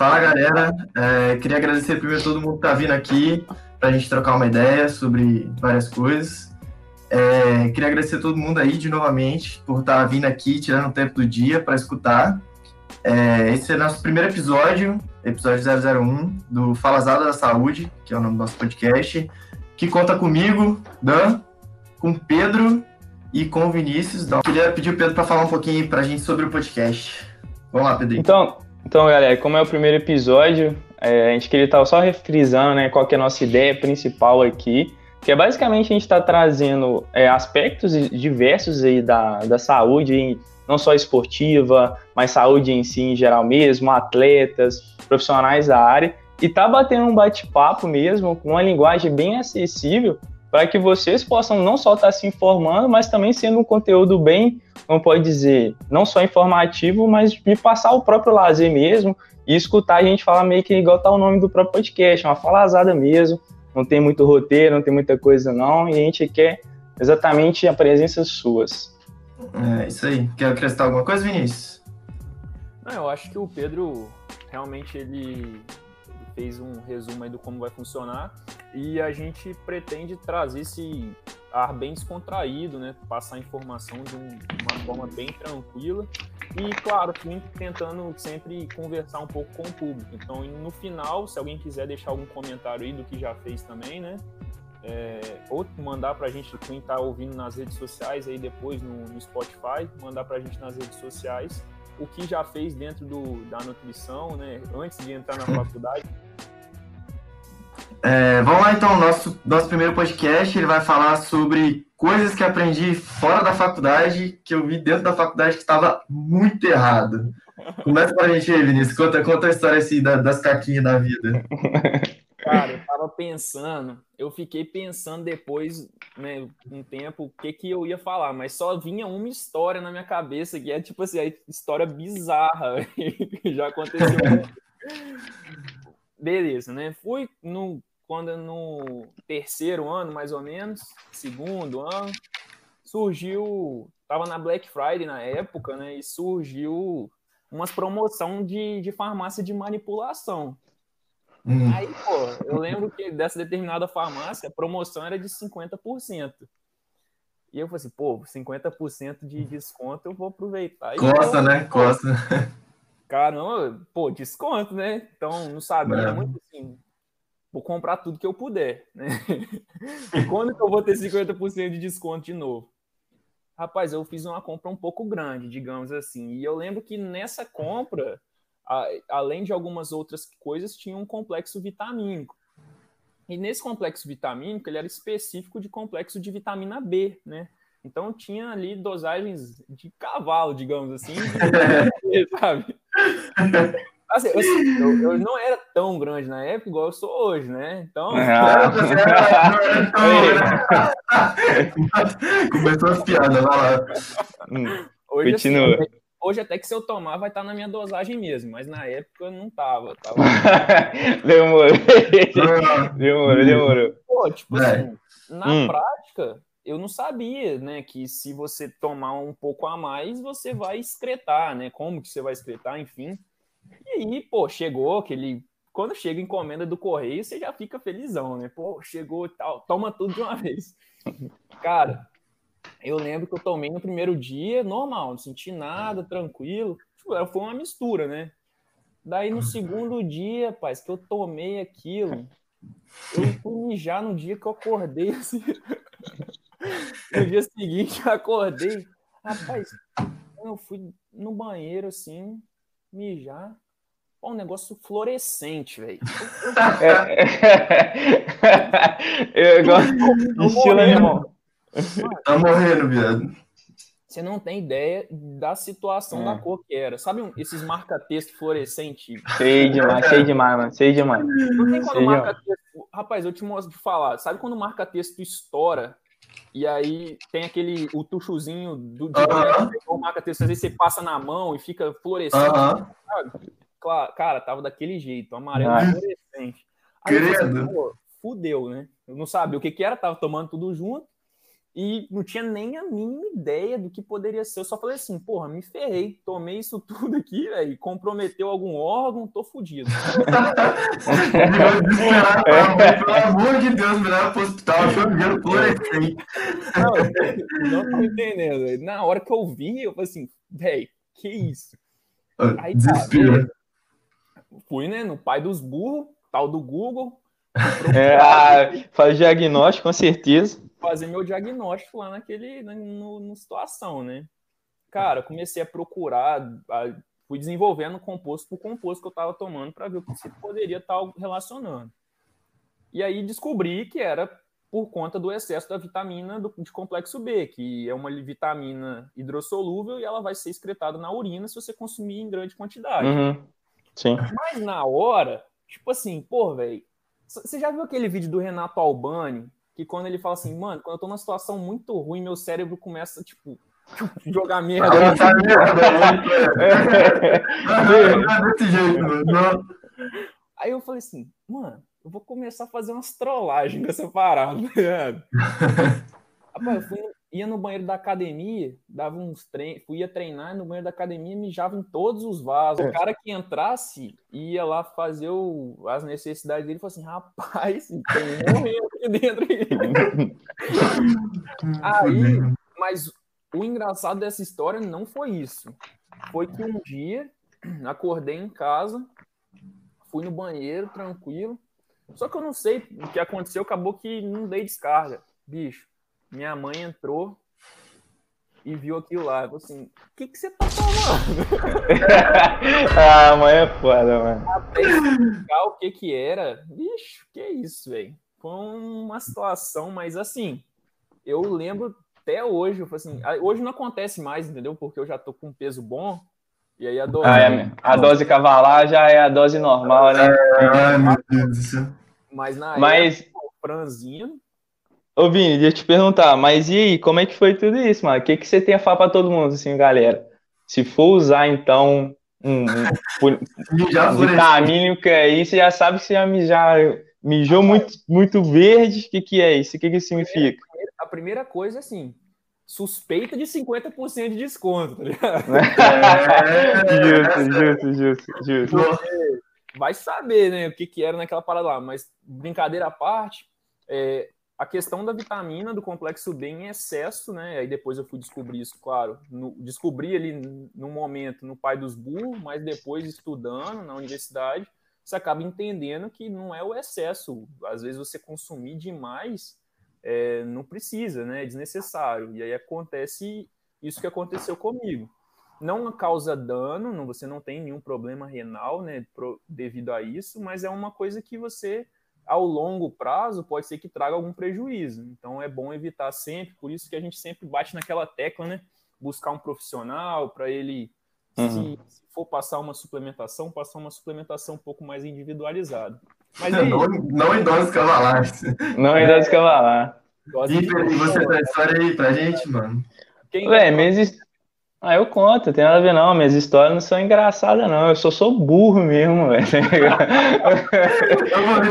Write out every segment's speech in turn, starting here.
Fala galera, é, queria agradecer primeiro todo mundo que tá vindo aqui para a gente trocar uma ideia sobre várias coisas. É, queria agradecer todo mundo aí de novamente por estar tá vindo aqui, tirando o tempo do dia para escutar. É, esse é nosso primeiro episódio, episódio 001 do Falazada da Saúde, que é o nome do nosso podcast, que conta comigo, Dan, com Pedro e com Vinícius. Então, queria pedir o Pedro para falar um pouquinho para a gente sobre o podcast. Vamos lá, Pedro. Então, então, galera, como é o primeiro episódio, é, a gente queria estar só refrisando né, qual é a nossa ideia principal aqui, que é basicamente a gente está trazendo é, aspectos diversos aí da, da saúde, não só esportiva, mas saúde em si em geral mesmo, atletas, profissionais da área, e tá batendo um bate-papo mesmo, com uma linguagem bem acessível, para que vocês possam não só estar tá se informando, mas também sendo um conteúdo bem, como pode dizer, não só informativo, mas de passar o próprio lazer mesmo e escutar a gente falar meio que igual tá o nome do próprio podcast, uma falazada mesmo, não tem muito roteiro, não tem muita coisa não, e a gente quer exatamente a presença suas. É, isso aí. Quer acrescentar alguma coisa, Vinícius? Não, eu acho que o Pedro realmente ele fez um resumo aí do como vai funcionar e a gente pretende trazer esse ar bem descontraído, né? Passar informação de, um, uma forma bem tranquila e, claro, tentando sempre conversar um pouco com o público. Então, no final, se alguém quiser deixar algum comentário aí do que já fez também, né? É, ou mandar para a gente, quem está ouvindo nas redes sociais aí depois no, no Spotify, mandar para a gente nas redes sociais o que já fez dentro do, da nutrição, né? Antes de entrar na faculdade. É, vamos lá então, nosso, nosso primeiro podcast, ele vai falar sobre coisas que aprendi fora da faculdade, que eu vi dentro da faculdade que estava muito errado. Começa pra gente aí, Vinícius, conta, conta a história assim, da, das caquinhas da vida. Cara, tava pensando, eu fiquei pensando depois, né, um tempo, o que que eu ia falar, mas só vinha uma história na minha cabeça, que é tipo assim, a história bizarra, que já aconteceu. Beleza, né? Fui no quando no terceiro ano, mais ou menos, segundo ano, surgiu, tava na Black Friday na época, né, e surgiu umas promoção de, de farmácia de manipulação. Hum. Aí, pô, eu lembro que dessa determinada farmácia, a promoção era de 50%. E eu falei assim, pô, 50% de desconto eu vou aproveitar. Costa, né? Costa. Caramba, pô, desconto, né? Então, não sabia é. muito assim, vou comprar tudo que eu puder, né? E quando que eu vou ter 50% de desconto de novo? Rapaz, eu fiz uma compra um pouco grande, digamos assim. E eu lembro que nessa compra, a, além de algumas outras coisas, tinha um complexo vitamínico. E nesse complexo vitamínico, ele era específico de complexo de vitamina B, né? Então tinha ali dosagens de cavalo, digamos assim, de... sabe? Assim, eu, eu, não era tão grande na época igual eu sou hoje, né? Então. Ah. Começou as piadas, vai lá. Hoje, Continua. Assim, hoje, até que se eu tomar, vai estar tá na minha dosagem mesmo, mas na época eu não tava. tava... demorou. demorou, demorou. Pô, tipo é. assim, na hum. prática, eu não sabia, né, que se você tomar um pouco a mais, você vai excretar, né? Como que você vai excretar, enfim. E aí, pô, chegou aquele. Quando chega encomenda do correio, você já fica felizão, né? Pô, chegou e tal, toma tudo de uma vez. Cara, eu lembro que eu tomei no primeiro dia, normal, não senti nada, tranquilo. Tipo, foi uma mistura, né? Daí no segundo dia, rapaz, que eu tomei aquilo, eu fui mijar no dia que eu acordei, assim. No dia seguinte eu acordei, rapaz, eu fui no banheiro assim, mijar. Pô, um negócio fluorescente, velho. Eu gosto de estilo animal. Tá morrendo, viado. Você não tem ideia da situação é. da cor que era. Sabe esses marca-texto fluorescente? Sei demais, sei demais, mano. Sei demais. Não tem quando marca-texto. Rapaz, eu te mostro de falar. Sabe quando o marca-texto estoura e aí tem aquele o tuchozinho do de uh -huh. marca texto, às vezes você passa na mão e fica fluorescente. Uh -huh. Claro, cara, tava daquele jeito, amarelo ah. fluorescente. Aí Querendo. Pensei, fudeu, né? Eu não sabia o que que era, tava tomando tudo junto. E não tinha nem a mínima ideia do que poderia ser. Eu só falei assim, porra, me ferrei, tomei isso tudo aqui, velho, comprometeu algum órgão, tô fudido. Pelo amor de Deus, me leva pro hospital, chovendo fluorescente. Não, não tô entendendo. Véio. Na hora que eu vi, eu falei assim, velho, que isso? Aí, Desespero. Tá, fui, né, no pai dos burros, tal do Google. É, faz diagnóstico, com certeza fazer meu diagnóstico lá naquele, na no, no situação, né? Cara, comecei a procurar, a, fui desenvolvendo composto por composto que eu estava tomando para ver o que se poderia estar tá relacionando. E aí descobri que era por conta do excesso da vitamina do, de complexo B, que é uma vitamina hidrossolúvel e ela vai ser excretada na urina se você consumir em grande quantidade. Uhum. Sim. Mas na hora, tipo assim, pô, velho, você já viu aquele vídeo do Renato Albani que quando ele fala assim, mano, quando eu tô numa situação muito ruim, meu cérebro começa, tipo, jogar merda. Ah, tá desse jeito, mano. Aí eu falei assim, mano, eu vou começar a fazer umas trollagens com essa parada, tá Rapaz, eu fui, ia no banheiro da academia, dava uns treinos, ia treinar no banheiro da academia, mijava em todos os vasos. O cara que entrasse ia lá fazer o, as necessidades dele e falou assim: rapaz, tem morrendo aqui dentro. Aí, mas o engraçado dessa história não foi isso. Foi que um dia acordei em casa, fui no banheiro tranquilo. Só que eu não sei o que aconteceu, acabou que não dei descarga. Bicho, minha mãe entrou e viu aquilo lá. Falou assim: o que, que você tá falando? ah, mãe é foda, mano. Até explicar o que que era. Bicho, que isso, velho. Foi uma situação, mas assim, eu lembro até hoje. Assim, hoje não acontece mais, entendeu? Porque eu já tô com um peso bom. E aí a dose. Ah, é, a dose cavalar já é a dose normal, né? Ai, meu Deus do céu. Mas na mas... época, franzino, Ô, Vini, deixa eu te perguntar, mas e aí, como é que foi tudo isso, mano? O que, que você tem a falar pra todo mundo, assim, galera? Se for usar, então, um, um vitamínico aí, você já sabe que você já, já mijou muito, muito verde, o que, que é isso? O que, que significa? A primeira coisa, é assim, suspeita de 50% de desconto, tá ligado? justo, justo, justo, justo. Vai saber, né, o que, que era naquela parada lá, mas brincadeira à parte, é, a questão da vitamina do complexo B em excesso, né? Aí depois eu fui descobrir isso, claro. No, descobri ali no momento no pai dos burros, mas depois estudando na universidade, você acaba entendendo que não é o excesso. Às vezes você consumir demais é, não precisa, né? É desnecessário. E aí acontece isso que aconteceu comigo. Não causa dano, não, você não tem nenhum problema renal, né? Pro, devido a isso, mas é uma coisa que você ao longo prazo pode ser que traga algum prejuízo. Então é bom evitar sempre, por isso que a gente sempre bate naquela tecla, né? Buscar um profissional para ele, uhum. se, se, for passar uma suplementação, passar uma suplementação um pouco mais individualizada. Mas aí, não, não em doses cavalares. Não em doses cavalares. E você tem história aí pra gente, mano? Quem Ué, mesmo, ah, eu conto, tem nada a ver não, minhas histórias não são engraçadas não, eu só sou burro mesmo, velho.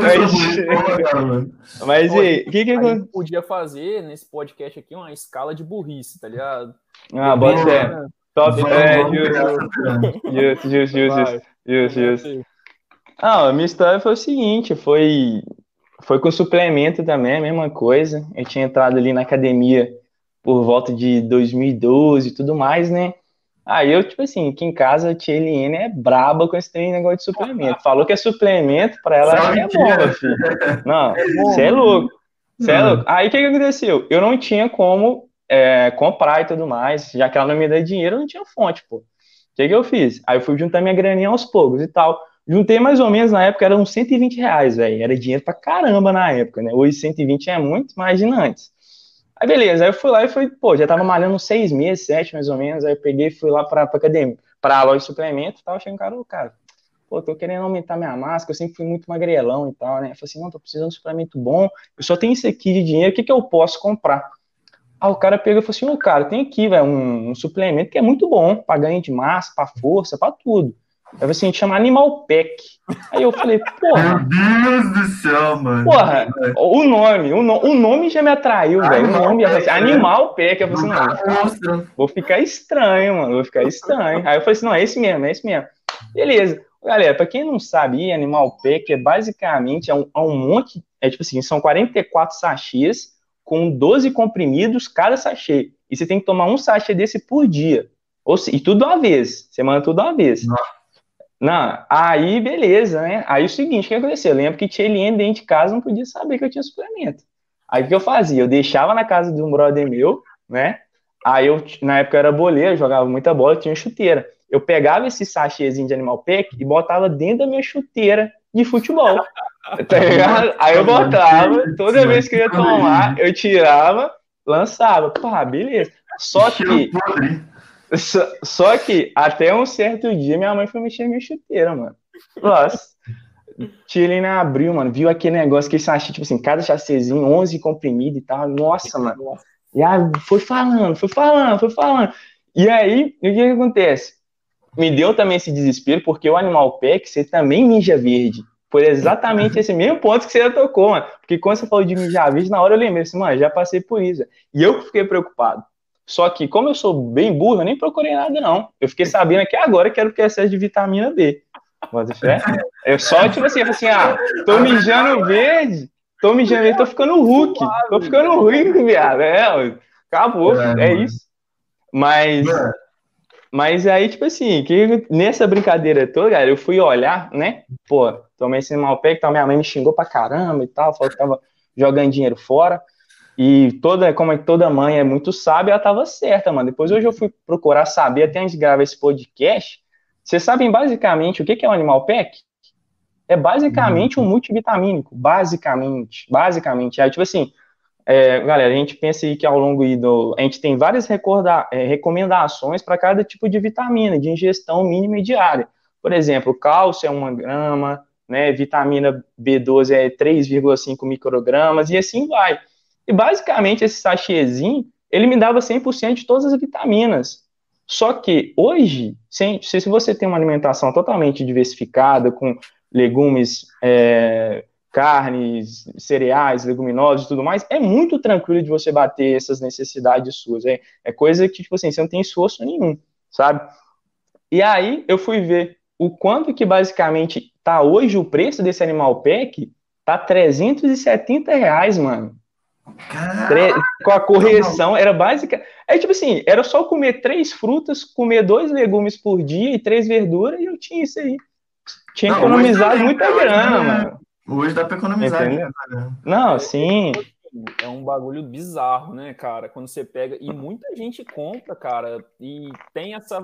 mas, mas e o que que eu... podia fazer nesse podcast aqui uma escala de burrice, tá ligado? Ah, bota fé. Top, é, justo, justo, justo, justo, justo. Ah, a minha história foi o seguinte, foi, foi com suplemento também, a mesma coisa, eu tinha entrado ali na academia por volta de 2012 e tudo mais, né? Aí eu, tipo assim, aqui em casa a tia Eliane é braba com esse negócio de suplemento. Falou que é suplemento, pra ela que é bomba, filho. Não, você é louco. Você é louco. Aí o que, que aconteceu? Eu não tinha como é, comprar e tudo mais, já que ela não me dá dinheiro, eu não tinha fonte, pô. O que, que eu fiz? Aí eu fui juntar minha graninha aos poucos e tal. Juntei mais ou menos na época, era uns 120 reais, velho. Era dinheiro pra caramba na época, né? Hoje 120 é muito, imagina antes. Aí beleza, aí eu fui lá e fui, pô, já tava malhando seis meses, sete mais ou menos, aí eu peguei e fui lá pra, pra academia, pra loja de suplemento e tal, achei um cara, cara, pô, tô querendo aumentar minha máscara, eu sempre fui muito magrelão e tal, né, eu falei assim, não, tô precisando de suplemento bom, eu só tenho isso aqui de dinheiro, o que que eu posso comprar? Aí o cara pegou e falou assim, ô, cara, tem aqui, velho, um, um, suplemento que é muito bom, pra ganho de massa, pra força, pra tudo. Eu falei assim, chama Animal Pack. Aí eu falei, porra. Meu Deus do céu, mano. Porra, o nome, o, no, o nome já me atraiu, velho. O nome, assim, Animal Pack. Eu falei assim, não, vou ficar estranho, mano, vou ficar estranho. Aí eu falei assim, não, é esse mesmo, é esse mesmo. Beleza. Galera, pra quem não sabe, Animal Pack é basicamente é um, é um monte, é tipo assim, são 44 sachês com 12 comprimidos cada sachê. E você tem que tomar um sachê desse por dia. Ou, e tudo uma vez. Você manda tudo uma vez. Nossa. Não, aí beleza, né? Aí o seguinte, o que aconteceu? Eu lembro que tinha ele dentro de casa, não podia saber que eu tinha suplemento. Aí o que eu fazia? Eu deixava na casa de um brother meu, né? Aí eu, na época eu era boleiro, jogava muita bola, tinha chuteira. Eu pegava esse sachêzinho de Animal Pack e botava dentro da minha chuteira de futebol. tá ligado? Aí eu botava, toda vez que eu ia tomar, eu tirava, lançava. Pá, beleza. Só que só, só, que até um certo dia minha mãe foi mexer na minha chuteira, mano. Nossa. Helena abriu, mano, viu aquele negócio, que sachê, tipo assim, cada chacezinho, 11 comprimido e tal. Nossa, mano. E aí foi falando, foi falando, foi falando. E aí, o que, que acontece? Me deu também esse desespero, porque o Animal Pack, você também mija verde. Foi exatamente esse mesmo ponto que você já tocou, mano. Porque quando você falou de mijar verde, na hora eu lembrei assim, mano, já passei por isso. E eu fiquei preocupado. Só que, como eu sou bem burro, eu nem procurei nada, não. Eu fiquei sabendo que agora quero que é excesso de vitamina B. Pode fé? Eu só, tipo assim, assim, ah, tô mijando verde, tô mijando verde, tô ficando Hulk. Tô ficando Hulk, viado. É, acabou, é, é isso. Mas. Mas aí, tipo assim, que nessa brincadeira toda, cara, eu fui olhar, né? Pô, tomei esse mal pé, que minha mãe me xingou pra caramba e tal, falou que tava jogando dinheiro fora. E toda, como é que toda mãe é muito sábia, ela estava certa, mano. Depois hoje eu fui procurar saber, até antes de gravar esse podcast. Vocês sabem basicamente o que é um animal pack? É basicamente um multivitamínico, basicamente, basicamente. Aí, tipo assim, é, galera, a gente pensa aí que ao longo do. A gente tem várias recorda, é, recomendações para cada tipo de vitamina, de ingestão mínima e diária. Por exemplo, cálcio é uma grama, né, vitamina B12 é 3,5 microgramas, e assim vai. E basicamente esse sachêzinho, ele me dava 100% de todas as vitaminas. Só que hoje, se, se você tem uma alimentação totalmente diversificada, com legumes, é, carnes, cereais, leguminosos e tudo mais, é muito tranquilo de você bater essas necessidades suas. É, é coisa que, tipo assim, você não tem esforço nenhum, sabe? E aí eu fui ver o quanto que basicamente tá hoje o preço desse animal pack, tá 370 reais, mano. Com a correção, era básica. É tipo assim, era só comer três frutas, comer dois legumes por dia e três verduras, e eu tinha isso aí. Tinha não, economizado muita grana, mano. Hoje dá pra economizar. Né, não, sim. É um bagulho bizarro, né, cara? Quando você pega. E muita gente compra, cara. E tem essa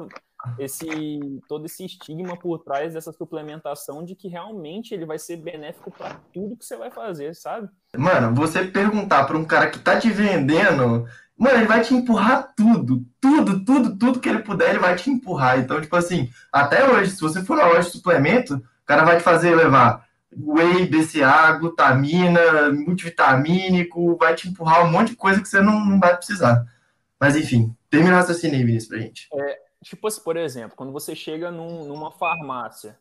esse todo esse estigma por trás dessa suplementação de que realmente ele vai ser benéfico para tudo que você vai fazer, sabe? Mano, você perguntar para um cara que tá te vendendo, mano, ele vai te empurrar tudo, tudo, tudo, tudo que ele puder, ele vai te empurrar. Então, tipo assim, até hoje, se você for na loja de suplemento, o cara vai te fazer levar whey, BCA, glutamina, multivitamínico, vai te empurrar um monte de coisa que você não, não vai precisar. Mas enfim, termina o raciocínio aí, Vinícius, pra gente. É, tipo assim, por exemplo, quando você chega num, numa farmácia,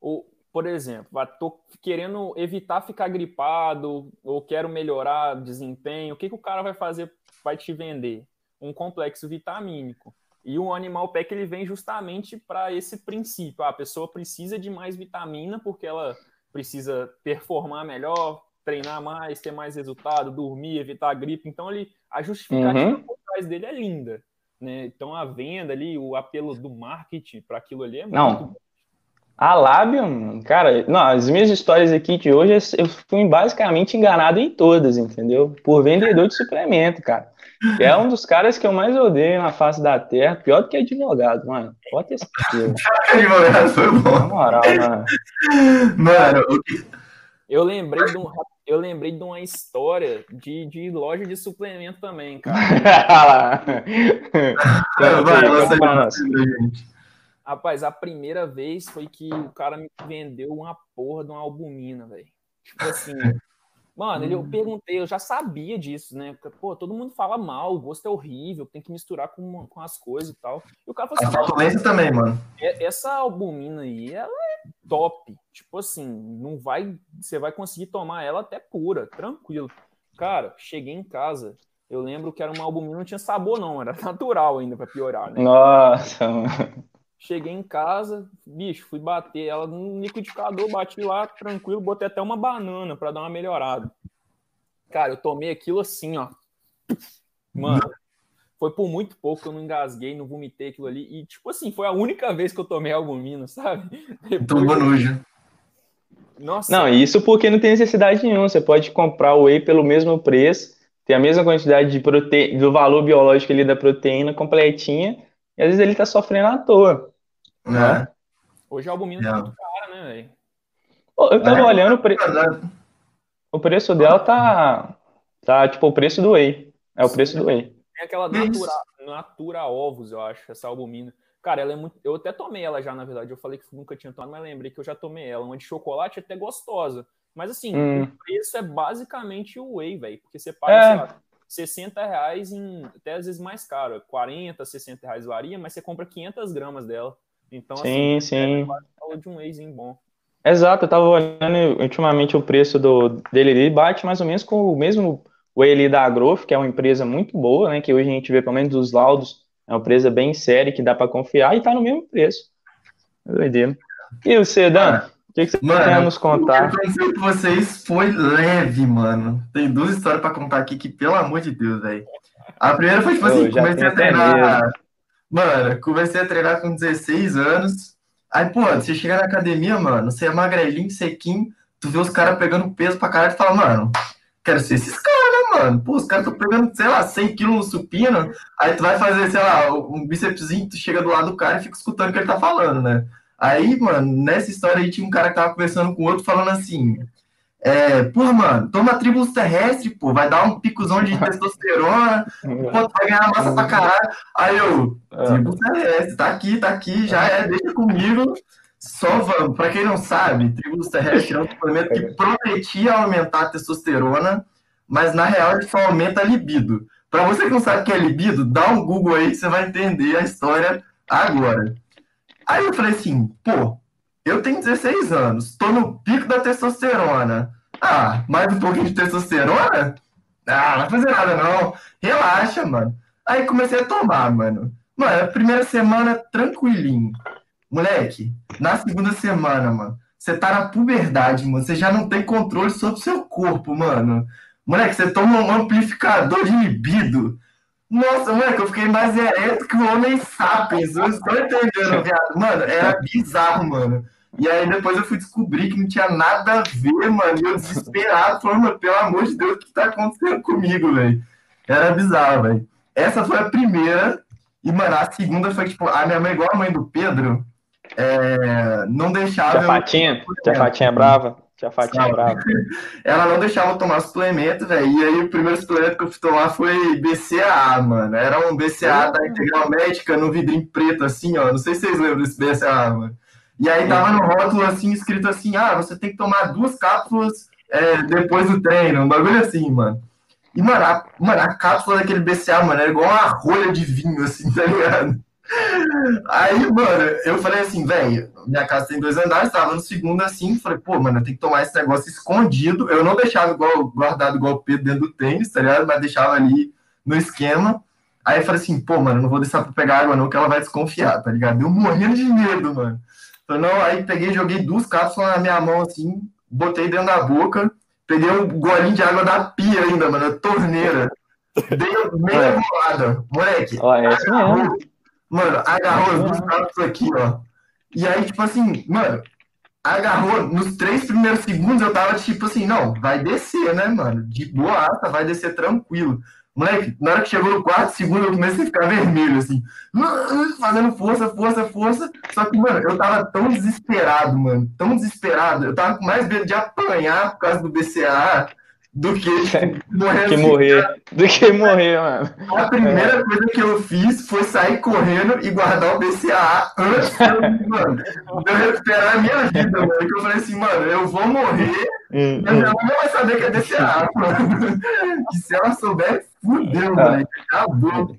ou, por exemplo, tô querendo evitar ficar gripado, ou quero melhorar desempenho, o que, que o cara vai fazer? Vai te vender um complexo vitamínico. E o Animal Pack ele vem justamente para esse princípio. Ah, a pessoa precisa de mais vitamina porque ela precisa performar melhor, treinar mais, ter mais resultado, dormir, evitar a gripe. Então, ele, a justificativa uhum. por trás dele é linda. Né? Então a venda ali, o apelo do marketing para aquilo ali é muito Não. A Labium, cara, não, as minhas histórias aqui de hoje, eu fui basicamente enganado em todas, entendeu? Por vendedor de suplemento, cara. é um dos caras que eu mais odeio na face da terra, pior do que advogado, mano. Pode ter certeza. advogado foi bom. Na moral, mano. Mano, o que eu lembrei de, um, eu lembrei de uma história de, de loja de suplemento também, cara. Rapaz, a primeira vez foi que o cara me vendeu uma porra de uma albumina, velho. Tipo assim. Mano, ele, eu hum. perguntei, eu já sabia disso, né? Pô, todo mundo fala mal, o gosto é horrível, tem que misturar com, com as coisas e tal. E o cara falou assim. A também, mano. é, essa albumina aí, ela é top. Tipo assim, não vai. Você vai conseguir tomar ela até pura, tranquilo. Cara, cheguei em casa. Eu lembro que era uma albumina, não tinha sabor, não, era natural ainda, para piorar, né? Nossa, mano. Cheguei em casa, bicho, fui bater ela no liquidificador, bati lá tranquilo, botei até uma banana para dar uma melhorada. Cara, eu tomei aquilo assim, ó. Mano, foi por muito pouco que eu não engasguei, não vomitei aquilo ali. E, tipo assim, foi a única vez que eu tomei albumina, sabe? Tomou nojo. Nossa. Não, isso porque não tem necessidade nenhuma. Você pode comprar o whey pelo mesmo preço, tem a mesma quantidade de prote... do valor biológico ali da proteína completinha e às vezes ele tá sofrendo à toa. Né? Hoje a albumina tá muito cara, né, velho? Eu tava é, olhando o, pre... o preço dela tá. Tá tipo o preço do whey. É o preço do whey. Tem aquela natura, natura ovos, eu acho, essa albumina. Cara, ela é muito. Eu até tomei ela já, na verdade. Eu falei que nunca tinha tomado, mas lembrei que eu já tomei ela. Uma de chocolate até gostosa. Mas assim, hum. o preço é basicamente o whey, velho. Porque você paga, é. sei lá, 60 reais em até às vezes mais caro, 40, 60 reais varia, mas você compra 500 gramas dela. Então, sim, assim, sim. É de um wheyzinho bom. Exato, eu tava olhando ultimamente o preço do, dele ali, bate mais ou menos com o mesmo whey ali da Agrof, que é uma empresa muito boa, né, que hoje a gente vê pelo menos dos laudos, é uma empresa bem séria, que dá para confiar, e tá no mesmo preço. Doideira. E o Sedan? que, que você mano, tem a nos contar? O que eu com vocês foi leve, mano. Tem duas histórias pra contar aqui que, pelo amor de Deus, velho. A primeira foi, tipo assim, comecei a treinar. Mano, comecei a treinar com 16 anos. Aí, pô, você chega na academia, mano, você é magrelinho, sequinho, tu vê os caras pegando peso pra caralho e fala, mano, quero ser esses caras, né, mano? Pô, os caras estão pegando, sei lá, 100 quilos no supino, aí tu vai fazer, sei lá, um bícepszinho, tu chega do lado do cara e fica escutando o que ele tá falando, né? Aí, mano, nessa história aí tinha um cara que tava conversando com o outro falando assim: é, porra, mano, toma tribos terrestre, pô, vai dar um picozão de testosterona, pô, vai ganhar massa pra caralho. Aí eu, tribos terrestre, tá aqui, tá aqui, já é, deixa comigo, só vamos. Pra quem não sabe, tribos terrestre é um suplemento que prometia aumentar a testosterona, mas na real ele só aumenta a libido. Pra você que não sabe o que é libido, dá um Google aí que você vai entender a história agora. Aí eu falei assim, pô, eu tenho 16 anos, tô no pico da testosterona. Ah, mais um pouquinho de testosterona? Ah, não vai fazer nada não. Relaxa, mano. Aí comecei a tomar, mano. Mano, primeira semana tranquilinho. Moleque, na segunda semana, mano, você tá na puberdade, mano. Você já não tem controle sobre o seu corpo, mano. Moleque, você toma um amplificador de libido. Nossa, moleque, eu fiquei mais ereto que o Homem Sapiens. Eu estou entendendo, viado. Mano, era bizarro, mano. E aí depois eu fui descobrir que não tinha nada a ver, mano. E eu desesperado, falando, mano, pelo amor de Deus, o que tá acontecendo comigo, velho? Era bizarro, velho. Essa foi a primeira. E, mano, a segunda foi, tipo, a minha mãe, igual a mãe do Pedro, é, não deixava. Tia Fatinha, tia Fatinha brava. Tia Fatinha brava. Ela não deixava eu tomar suplemento, velho. E aí o primeiro suplemento que eu fui tomar foi BCAA, mano. Era um BCA da Integral Médica no vidrinho preto, assim, ó. Não sei se vocês lembram desse BCAA, mano. E aí tava no rótulo, assim, escrito assim, ah, você tem que tomar duas cápsulas é, depois do treino. Um bagulho assim, mano. E, mano a, mano, a cápsula daquele BCA, mano, era igual uma rolha de vinho, assim, tá ligado? Aí, mano, eu falei assim, velho, minha casa tem dois andares, tava no segundo assim, falei, pô, mano, eu tenho que tomar esse negócio escondido. Eu não deixava igual, guardado igual o Pedro dentro do tênis, tá ligado? Mas deixava ali no esquema. Aí eu falei assim, pô, mano, não vou deixar pra pegar água não, que ela vai desconfiar, tá ligado? Eu morrendo de medo, mano. Falei, não, aí peguei, joguei duas cápsulas na minha mão assim, botei dentro da boca, peguei um golinho de água da pia ainda, mano, torneira. Dei meia bolada, moleque. Ó, é isso mesmo. Mano, agarrou duas cápsulas aqui, ó. E aí, tipo assim, mano, agarrou nos três primeiros segundos, eu tava tipo assim, não, vai descer, né, mano? De boa, vai descer tranquilo. Moleque, na hora que chegou no quarto segundo, eu comecei a ficar vermelho, assim, fazendo força, força, força. Só que, mano, eu tava tão desesperado, mano, tão desesperado. Eu tava com mais medo de apanhar por causa do BCA do que morrer. que morrer. Do que morrer, mano. A primeira é. coisa que eu fiz foi sair correndo e guardar o BCA antes mano, de eu recuperar a minha vida, mano. Que eu falei assim, mano, eu vou morrer hum, e a minha hum. não vai saber que é BCA, mano. Que se ela souber, fudeu, ah. mano. Acabou.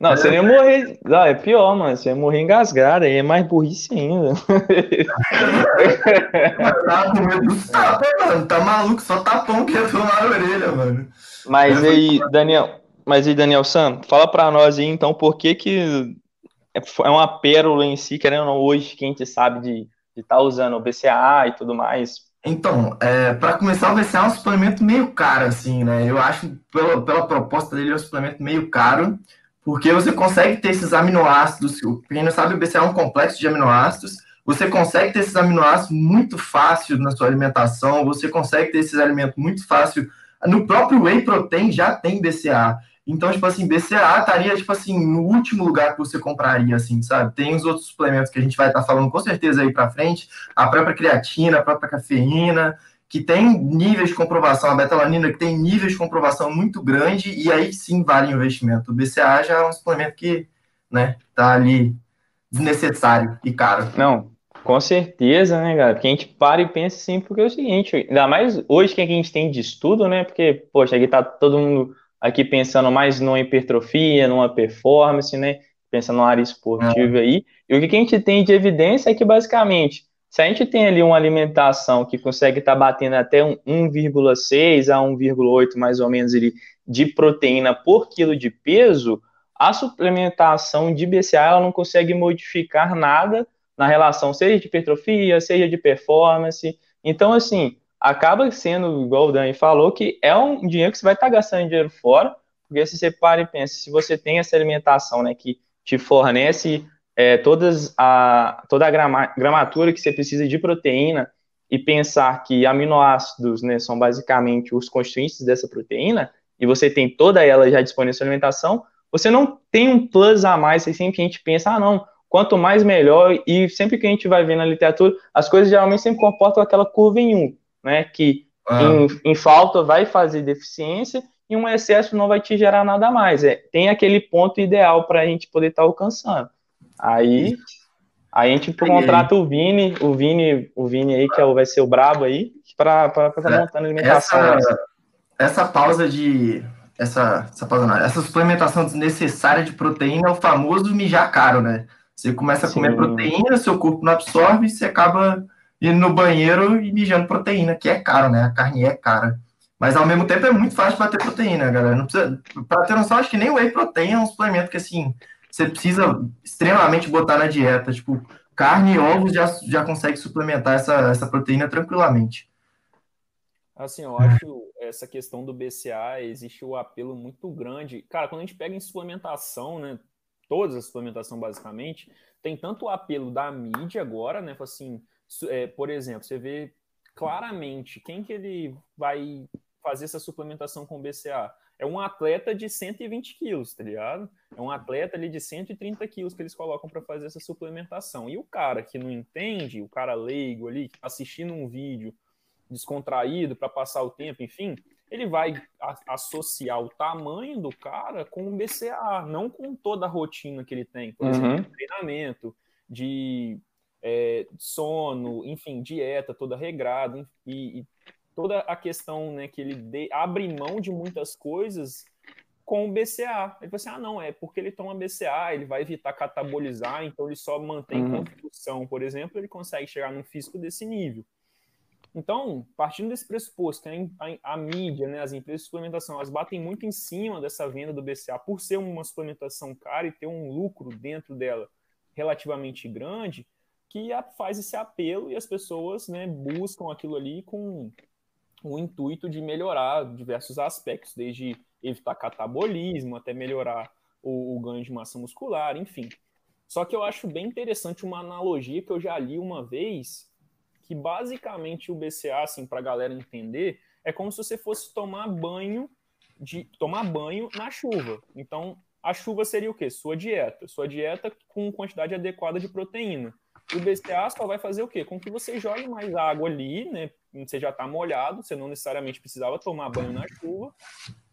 Não, você ia morrer. Não, é pior, mano. Você ia morrer engasgado, aí é mais burrice ainda. tá mano. Tá maluco, só tapão que ia tomar a orelha, mano. Mas aí, Daniel, mas aí, Daniel Sam, fala pra nós aí, então, por que que é uma pérola em si, querendo ou não, hoje, que a gente sabe de estar tá usando o BCA e tudo mais? Então, é, para começar, o BCA é um suplemento meio caro, assim, né? Eu acho, pela, pela proposta dele, é um suplemento meio caro, porque você consegue ter esses aminoácidos, quem não sabe, o BCA é um complexo de aminoácidos, você consegue ter esses aminoácidos muito fácil na sua alimentação, você consegue ter esses alimentos muito fácil. No próprio whey protein já tem BCA. Então, tipo assim, BCA estaria, tipo assim, no último lugar que você compraria, assim, sabe? Tem os outros suplementos que a gente vai estar tá falando com certeza aí para frente, a própria creatina, a própria cafeína, que tem níveis de comprovação, a betalanina que tem níveis de comprovação muito grande, e aí sim vale o investimento. O BCA já é um suplemento que, né, tá ali desnecessário e caro. Não, com certeza, né, cara? Porque a gente para e pensa assim, porque é o seguinte, ainda mais hoje que a gente tem de estudo, né? Porque, poxa, aqui tá todo mundo aqui pensando mais numa hipertrofia, numa performance, né? Pensando na área esportiva é. aí. E o que a gente tem de evidência é que, basicamente, se a gente tem ali uma alimentação que consegue estar tá batendo até um 1,6 a 1,8 mais ou menos ali, de proteína por quilo de peso, a suplementação de BCA ela não consegue modificar nada na relação, seja de hipertrofia, seja de performance. Então, assim, acaba sendo, igual o Dani falou, que é um dinheiro que você vai estar tá gastando dinheiro fora, porque se você para e pensa, se você tem essa alimentação né, que te fornece é, todas a, toda a grama, gramatura que você precisa de proteína e pensar que aminoácidos né, são basicamente os constituintes dessa proteína, e você tem toda ela já disponível na sua alimentação, você não tem um plus a mais, você sempre a gente pensa, ah, não, quanto mais melhor, e sempre que a gente vai ver na literatura, as coisas geralmente sempre comportam aquela curva em um, né, que ah. em, em, falta vai fazer deficiência, e um excesso não vai te gerar nada mais, é, tem aquele ponto ideal para a gente poder estar tá alcançando. Aí, aí a gente contrata o Vini, o Vini, o Vini aí, que é, vai ser o brabo aí, para estar tá é, montando alimentação. Essa, essa pausa de. Essa, essa, pausa não, essa suplementação desnecessária de proteína é o famoso mijar caro, né? Você começa a comer Sim. proteína, seu corpo não absorve, e você acaba indo no banheiro e mijando proteína, que é caro, né? A carne é cara. Mas ao mesmo tempo é muito fácil para ter proteína, galera. Não precisa, para ter noção, acho que nem o whey protein é um suplemento que assim, você precisa extremamente botar na dieta. Tipo, carne e ovos já, já consegue suplementar essa, essa proteína tranquilamente. Assim, eu acho essa questão do BCA, existe o um apelo muito grande. Cara, quando a gente pega em suplementação, né? Todas as suplementação, basicamente, tem tanto o apelo da mídia agora, né? Assim, é, por exemplo, você vê claramente quem que ele vai fazer essa suplementação com BCA é um atleta de 120 quilos, tá ligado? É um atleta ali de 130 quilos que eles colocam para fazer essa suplementação. E o cara que não entende, o cara leigo ali, tá assistindo um vídeo descontraído para passar o tempo, enfim, ele vai associar o tamanho do cara com o BCA, não com toda a rotina que ele tem, por exemplo, uhum. treinamento, de é, sono, enfim, dieta toda regrada e, e toda a questão né, que ele de, abre mão de muitas coisas com o BCA. Ele fala assim: ah, não, é porque ele toma BCA, ele vai evitar catabolizar, então ele só mantém uhum. construção, por exemplo, ele consegue chegar num físico desse nível. Então, partindo desse pressuposto a, a, mídia, né, as empresas de suplementação, elas batem muito em cima dessa venda do BCA por ser uma suplementação cara e ter um lucro dentro dela relativamente grande, que faz esse apelo e as pessoas né, buscam aquilo ali com o intuito de melhorar diversos aspectos, desde evitar catabolismo até melhorar o, o ganho de massa muscular, enfim. Só que eu acho bem interessante uma analogia que eu já li uma vez, que basicamente o BCA, assim, para a galera entender, é como se você fosse tomar banho de tomar banho na chuva. Então, a chuva seria o quê? Sua dieta. Sua dieta com quantidade adequada de proteína. O BCA só vai fazer o quê? Com que você jogue mais água ali, né? você já está molhado, você não necessariamente precisava tomar banho na chuva.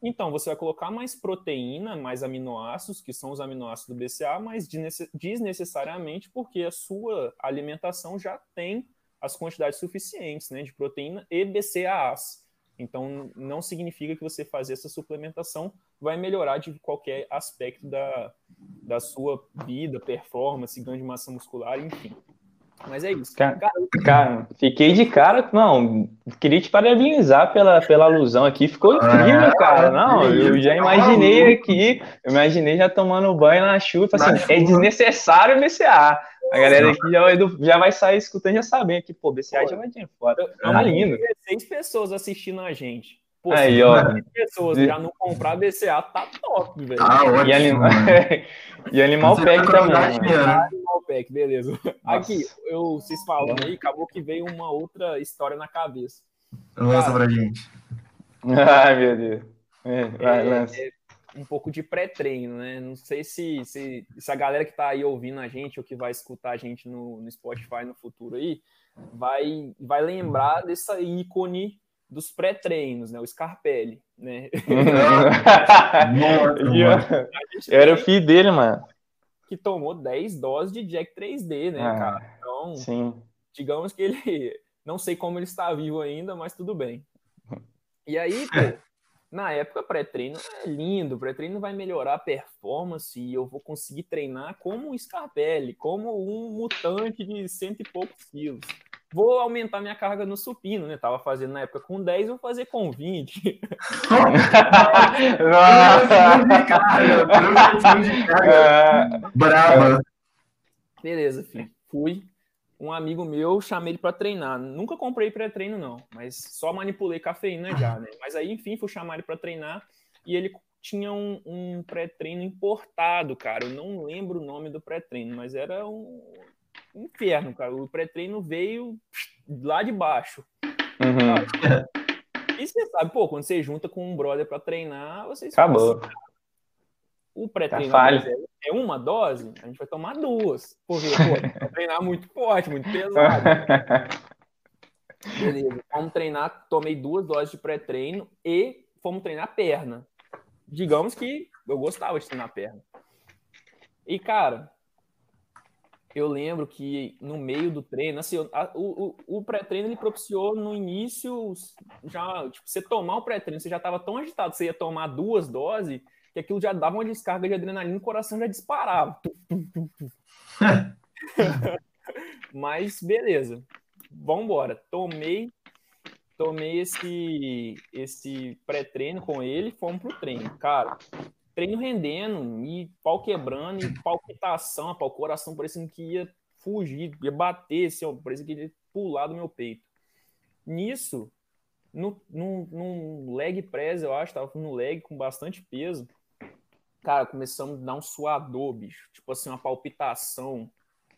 Então, você vai colocar mais proteína, mais aminoácidos, que são os aminoácidos do BCA, mas desnecessariamente porque a sua alimentação já tem as quantidades suficientes né, de proteína e BCAAs. Então, não significa que você fazer essa suplementação vai melhorar de qualquer aspecto da, da sua vida, performance, ganho de massa muscular, enfim. Mas é isso. Cara, cara, fiquei de cara. Não, queria te parabenizar pela, pela alusão aqui. Ficou incrível, é, cara. Não, eu já imaginei aqui. Eu imaginei já tomando banho na chuva. Assim, na é desnecessário BCA. A galera aqui já vai, já vai sair escutando já sabendo que, pô, BCA pô, já vai ter fora. Tá lindo. Seis pessoas assistindo a gente. Pô, aí, ó. pessoas já não comprar BCA, tá top, velho. Ah, ótimo, e, anima... e Animal Pack também. Animal Pack, beleza. Nossa. Aqui, eu, vocês falando aí, acabou que veio uma outra história na cabeça. Lança pra gente. Ai, meu Deus. É, vai, é, lança. É um pouco de pré-treino, né? Não sei se, se, se, a galera que tá aí ouvindo a gente ou que vai escutar a gente no, no Spotify no futuro aí vai, vai lembrar dessa ícone dos pré-treinos, né? O Scarpelli, né? eu era o filho dele, mano. Que tomou 10 doses de Jack 3D, né, ah, cara? Então, sim. digamos que ele. Não sei como ele está vivo ainda, mas tudo bem. E aí, pô, na época, pré-treino é lindo, pré-treino vai melhorar a performance e eu vou conseguir treinar como um Scarpelli, como um mutante de cento e poucos quilos vou aumentar minha carga no supino, né? Tava fazendo na época com 10, vou fazer com 20. Brava. Beleza, filho. Fui. Um amigo meu, chamei ele para treinar. Nunca comprei pré-treino, não, mas só manipulei cafeína já, né? Mas aí, enfim, fui chamar ele para treinar e ele tinha um, um pré-treino importado, cara. Eu não lembro o nome do pré-treino, mas era um, inferno, cara. O pré-treino veio lá de baixo. Uhum. E você sabe, pô, quando você junta com um brother para treinar, vocês Acabou. Assim, o pré-treino tá é uma dose, a gente vai tomar duas. Porque, pô, vai treinar muito forte, muito pesado. Beleza, vamos treinar, tomei duas doses de pré-treino e fomos treinar perna. Digamos que eu gostava de treinar perna. E, cara, eu lembro que no meio do treino, assim, a, o, o, pré-treino ele propiciou no início, já, tipo, você tomar o pré-treino, você já estava tão agitado, você ia tomar duas doses, que aquilo já dava uma descarga de adrenalina, o coração já disparava. Mas beleza, vamos embora. Tomei, tomei esse esse pré-treino com ele, fomos pro treino, cara treino rendendo, e pau quebrando, e palpitação, o coração parecendo que ia fugir, ia bater, assim, ó, parecia que ia pular do meu peito. Nisso, no, no, no leg press, eu acho, tava no leg com bastante peso. Cara, começamos a dar um suador, bicho. Tipo assim, uma palpitação.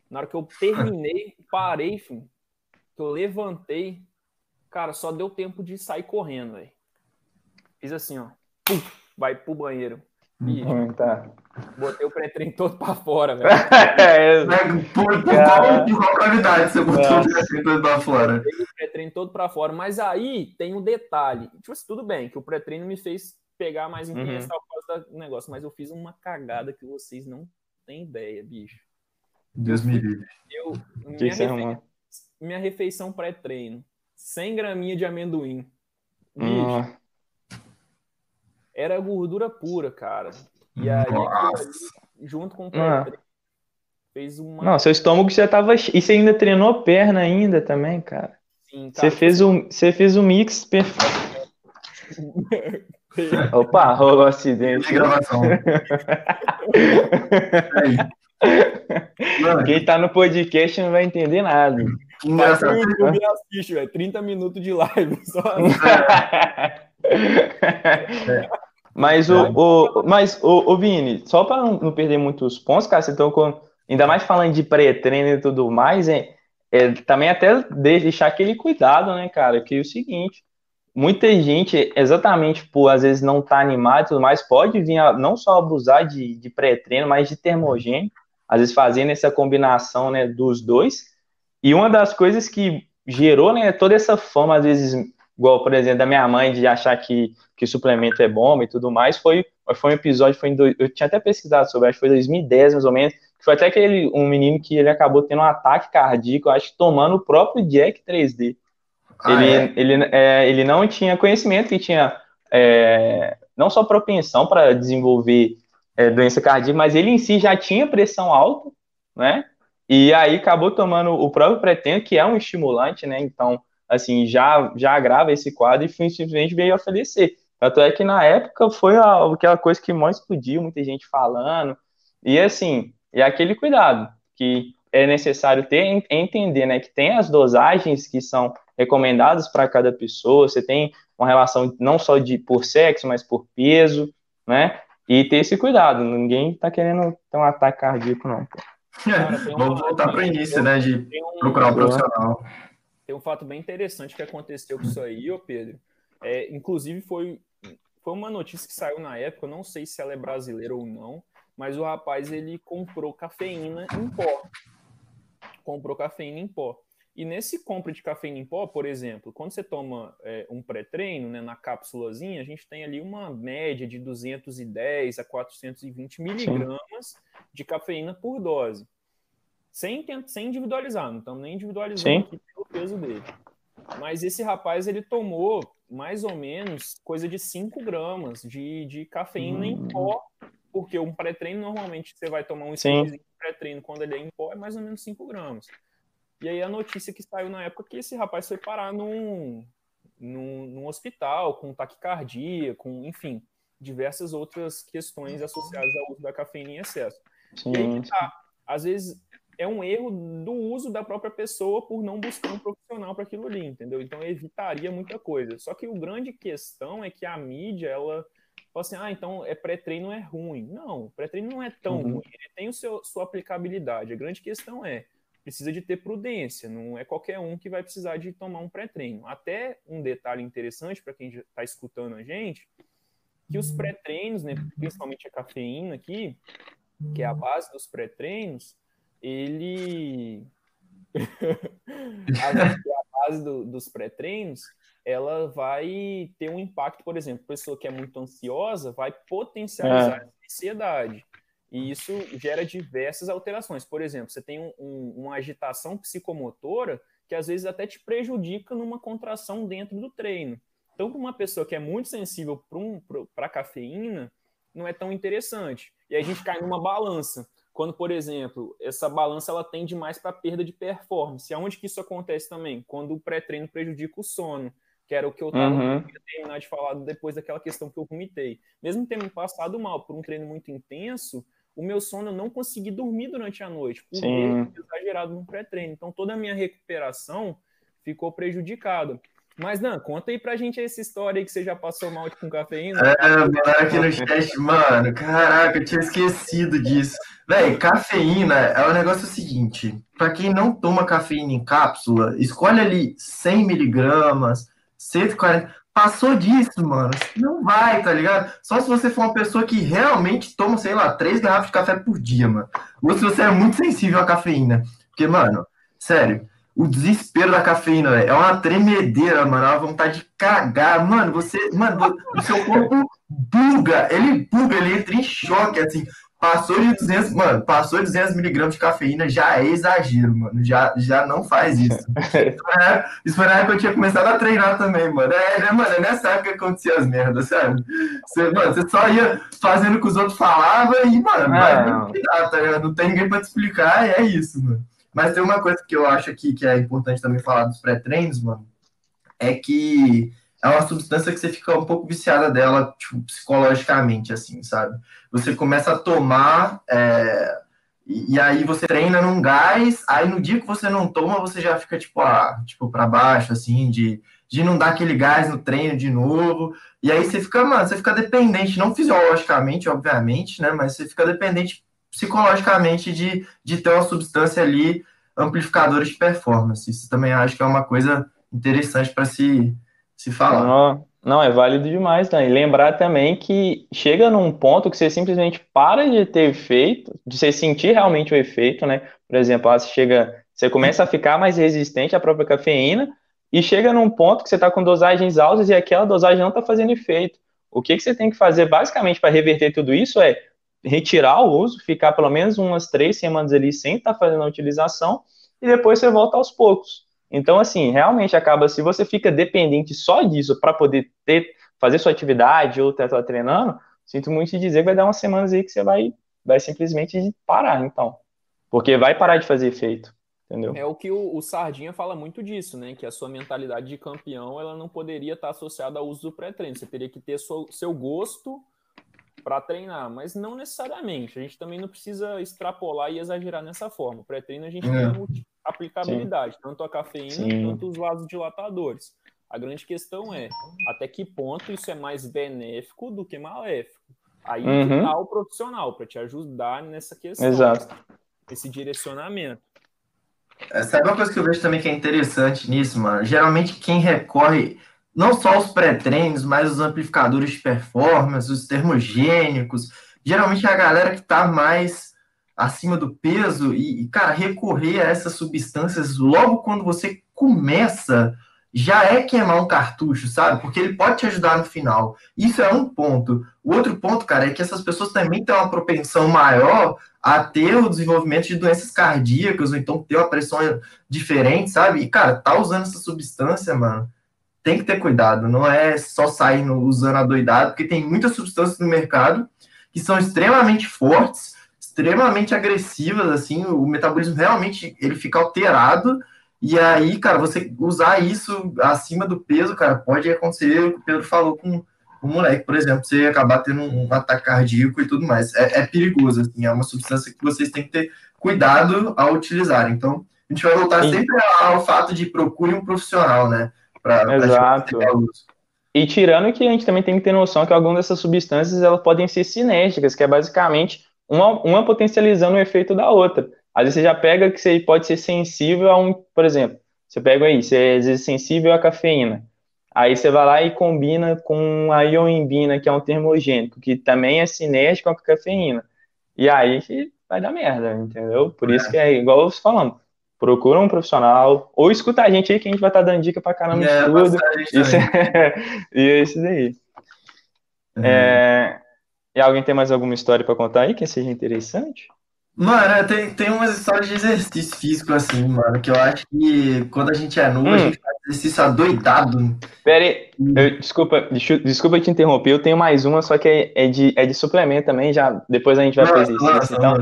Na hora que eu terminei, parei, enfim, que eu levantei, cara, só deu tempo de sair correndo, velho. Fiz assim, ó. Pum, vai pro banheiro. Bicho, hum, tá. Botei o pré-treino todo pra fora, velho. é, por, por qual, qual qualidade você botou é. o pré-treino todo pra fora? Botei o pré-treino todo pra fora. Mas aí tem um detalhe. Tipo assim, tudo bem, que o pré-treino me fez pegar mais intenso uhum. por causa do negócio, mas eu fiz uma cagada que vocês não têm ideia, bicho. Deus me livre. Eu, minha, refe... minha refeição pré-treino, 100 graminha de amendoim. Bicho. Uhum era gordura pura, cara. E aí, junto com o pré fez uma. Não, seu estômago já tava. E você ainda treinou perna ainda também, cara. Sim, cara. Você fez um, você fez um mix perfeito. Opa, rolou um acidente. gravação. Quem tá no podcast não vai entender nada. Engraçado. O YouTube assiste, velho. 30 minutos de live. Só... É. Mas, o, o, mas o, o Vini, só para não, perder muitos pontos, cara, você com, ainda mais falando de pré-treino e tudo mais, é, é, também até deixar aquele cuidado, né, cara, que é o seguinte, muita gente, exatamente por às vezes não estar tá animado e tudo mais, pode vir a, não só abusar de, de pré-treino, mas de termogênio, às vezes fazendo essa combinação, né, dos dois, e uma das coisas que gerou, né, toda essa fama, às vezes, igual, por exemplo, da minha mãe, de achar que que o suplemento é bom e tudo mais, foi, foi um episódio, foi em, eu tinha até pesquisado sobre, acho que foi 2010 mais ou menos, que foi até aquele, um menino que ele acabou tendo um ataque cardíaco, acho que tomando o próprio Jack 3D. Ah, ele, é? ele, é, ele não tinha conhecimento que tinha é, não só propensão para desenvolver é, doença cardíaca, mas ele em si já tinha pressão alta, né? E aí acabou tomando o próprio pretendo, que é um estimulante, né? Então, assim, já, já agrava esse quadro e simplesmente veio a falecer. Tanto é que na época foi a, aquela coisa que mais explodiu, muita gente falando. E assim, e aquele cuidado que é necessário ter, entender, né, que tem as dosagens que são recomendadas para cada pessoa, você tem uma relação não só de por sexo, mas por peso, né? E ter esse cuidado. Ninguém está querendo ter um ataque cardíaco, não. Cara, Vamos voltar para o início, né? De um, procurar um profissional. Tem um fato bem interessante que aconteceu com isso aí, ô Pedro. É, inclusive, foi, foi uma notícia que saiu na época, eu não sei se ela é brasileira ou não, mas o rapaz ele comprou cafeína em pó. Comprou cafeína em pó. E nesse compra de cafeína em pó, por exemplo, quando você toma é, um pré-treino, né, na cápsulazinha, a gente tem ali uma média de 210 a 420 miligramas de cafeína por dose. Sem, sem individualizar, não estamos nem individualizando peso dele. Mas esse rapaz, ele tomou mais ou menos coisa de 5 gramas de, de cafeína hum. em pó, porque um pré-treino, normalmente, você vai tomar um pré-treino quando ele é em pó, é mais ou menos 5 gramas. E aí a notícia que saiu na época que esse rapaz foi parar num, num, num hospital com taquicardia, com, enfim, diversas outras questões associadas ao uso da cafeína em excesso. Sim. E aí tá, às vezes é um erro do uso da própria pessoa por não buscar um profissional para aquilo ali, entendeu? Então evitaria muita coisa. Só que o grande questão é que a mídia, ela fala assim, ah, então é pré-treino é ruim. Não, pré-treino não é tão uhum. ruim, ele tem o seu, sua aplicabilidade. A grande questão é, precisa de ter prudência, não é qualquer um que vai precisar de tomar um pré-treino. Até um detalhe interessante para quem está escutando a gente, que os pré-treinos, né, principalmente a cafeína aqui, que é a base dos pré-treinos, ele a base do, dos pré-treinos, ela vai ter um impacto, por exemplo, pessoa que é muito ansiosa vai potencializar é. a ansiedade. E isso gera diversas alterações. Por exemplo, você tem um, um, uma agitação psicomotora que às vezes até te prejudica numa contração dentro do treino. Então, para uma pessoa que é muito sensível para um, a cafeína, não é tão interessante. E a gente cai numa balança. Quando, por exemplo, essa balança ela tende mais para perda de performance. Aonde que isso acontece também? Quando o pré-treino prejudica o sono, que era o que eu estava uhum. terminar de falar depois daquela questão que eu vomitei. Mesmo tendo passado mal por um treino muito intenso, o meu sono eu não consegui dormir durante a noite, por ter exagerado no pré-treino. Então toda a minha recuperação ficou prejudicada. Mas, não, conta aí pra gente essa história aí que você já passou mal com cafeína. É, mano, aqui no chat, mano, caraca, eu tinha esquecido disso. Véi, cafeína é o negócio seguinte, pra quem não toma cafeína em cápsula, escolhe ali 100 miligramas, 140, Passou disso, mano. Não vai, tá ligado? Só se você for uma pessoa que realmente toma, sei lá, três garrafas de café por dia, mano. Ou se você é muito sensível à cafeína. Porque, mano, sério, o desespero da cafeína véio, é uma tremedeira, mano. É uma vontade de cagar. Mano, você. Mano, o seu corpo buga. Ele buga, ele entra em choque, assim. Passou de 200, mano, passou de 200 miligramas de cafeína já é exagero, mano. Já, já não faz isso. Isso foi, na época que eu tinha começado a treinar também, mano. É, né, mano, é nessa época que acontecia as merdas, sabe? Você, mano, você só ia fazendo o que os outros falavam e, mano, é, não. tá Não tem ninguém pra te explicar é isso, mano. Mas tem uma coisa que eu acho aqui que é importante também falar dos pré-treinos, mano, é que é uma substância que você fica um pouco viciada dela, tipo, psicologicamente, assim, sabe? Você começa a tomar, é, e, aí você treina num gás, aí no dia que você não toma, você já fica, tipo, ah, tipo, para baixo, assim, de, de não dar aquele gás no treino de novo, e aí você fica, mano, você fica dependente, não fisiologicamente, obviamente, né, mas você fica dependente psicologicamente de, de ter uma substância ali amplificadora de performance. Isso também acho que é uma coisa interessante para se se falar. Não, não, é válido demais, né? E lembrar também que chega num ponto que você simplesmente para de ter efeito, de você sentir realmente o efeito, né? Por exemplo, você chega, você começa a ficar mais resistente à própria cafeína e chega num ponto que você está com dosagens altas e aquela dosagem não está fazendo efeito. O que, que você tem que fazer basicamente para reverter tudo isso é retirar o uso, ficar pelo menos umas três semanas ali sem estar tá fazendo a utilização e depois você volta aos poucos Então, assim, realmente acaba, se você fica dependente só disso para poder ter, fazer sua atividade ou estar treinando, sinto muito te dizer que vai dar umas semanas aí que você vai, vai simplesmente parar, então. Porque vai parar de fazer efeito. Entendeu? É o que o, o, Sardinha fala muito disso, né? Que a sua mentalidade de campeão ela não poderia estar associada ao uso do pré-treino. Você teria que ter seu, seu gosto para treinar, mas não necessariamente. A gente também não precisa extrapolar e exagerar nessa forma. Pré-treino a gente é. tem aplicabilidade, Sim. tanto a cafeína Sim. quanto os vasodilatadores. A grande questão é até que ponto isso é mais benéfico do que maléfico. Aí uhum. tá o profissional para te ajudar nessa questão, Exato. esse direcionamento. É, sabe uma coisa que eu vejo também que é interessante nisso, mano? Geralmente quem recorre não só os pré-treinos, mas os amplificadores de performance, os termogênicos, geralmente é a galera que está mais acima do peso e, cara, recorrer a essas substâncias logo quando você começa já é queimar um cartucho, sabe? Porque ele pode te ajudar no final. Isso é um ponto. O outro ponto, cara, é que essas pessoas também têm uma propensão maior a ter o desenvolvimento de doenças cardíacas, ou então ter uma pressão diferente, sabe? E, cara, tá usando essa substância, mano, tem que ter cuidado. Não é só sair usando a doidada, porque tem muitas substâncias no mercado que são extremamente fortes, extremamente agressivas, assim, o metabolismo realmente ele fica alterado e aí, cara, você usar isso acima do peso, cara, pode acontecer o que o Pedro falou com o moleque, por exemplo, você acabar tendo um ataque cardíaco e tudo mais. É, é perigoso, assim, é uma substância que vocês têm que ter cuidado ao utilizar. Então, a gente vai voltar Sim. sempre ao fato de procure um profissional, né? Pra, Exato. Pra e tirando que a gente também tem que ter noção que algumas dessas substâncias elas podem ser sinérgicas, que é basicamente uma, uma potencializando o efeito da outra. Às vezes você já pega que você pode ser sensível a um, por exemplo, você pega aí, você é às vezes sensível à cafeína. Aí você vai lá e combina com a ioimbina, que é um termogênico, que também é sinérgico com a cafeína. E aí vai dar merda, entendeu? Por isso é. que é igual você falando. Procura um profissional, ou escuta a gente aí que a gente vai estar tá dando dica pra caramba de é, tudo. Isso é, e é isso daí. Uhum. É, e alguém tem mais alguma história para contar aí que seja interessante? Mano, tem, tem umas histórias de exercício físico, assim, mano, que eu acho que quando a gente é novo, hum. a gente faz exercício adoidado. Pera aí, eu, desculpa, desculpa te interromper, eu tenho mais uma, só que é, é, de, é de suplemento também, já, depois a gente vai fazer isso. Então,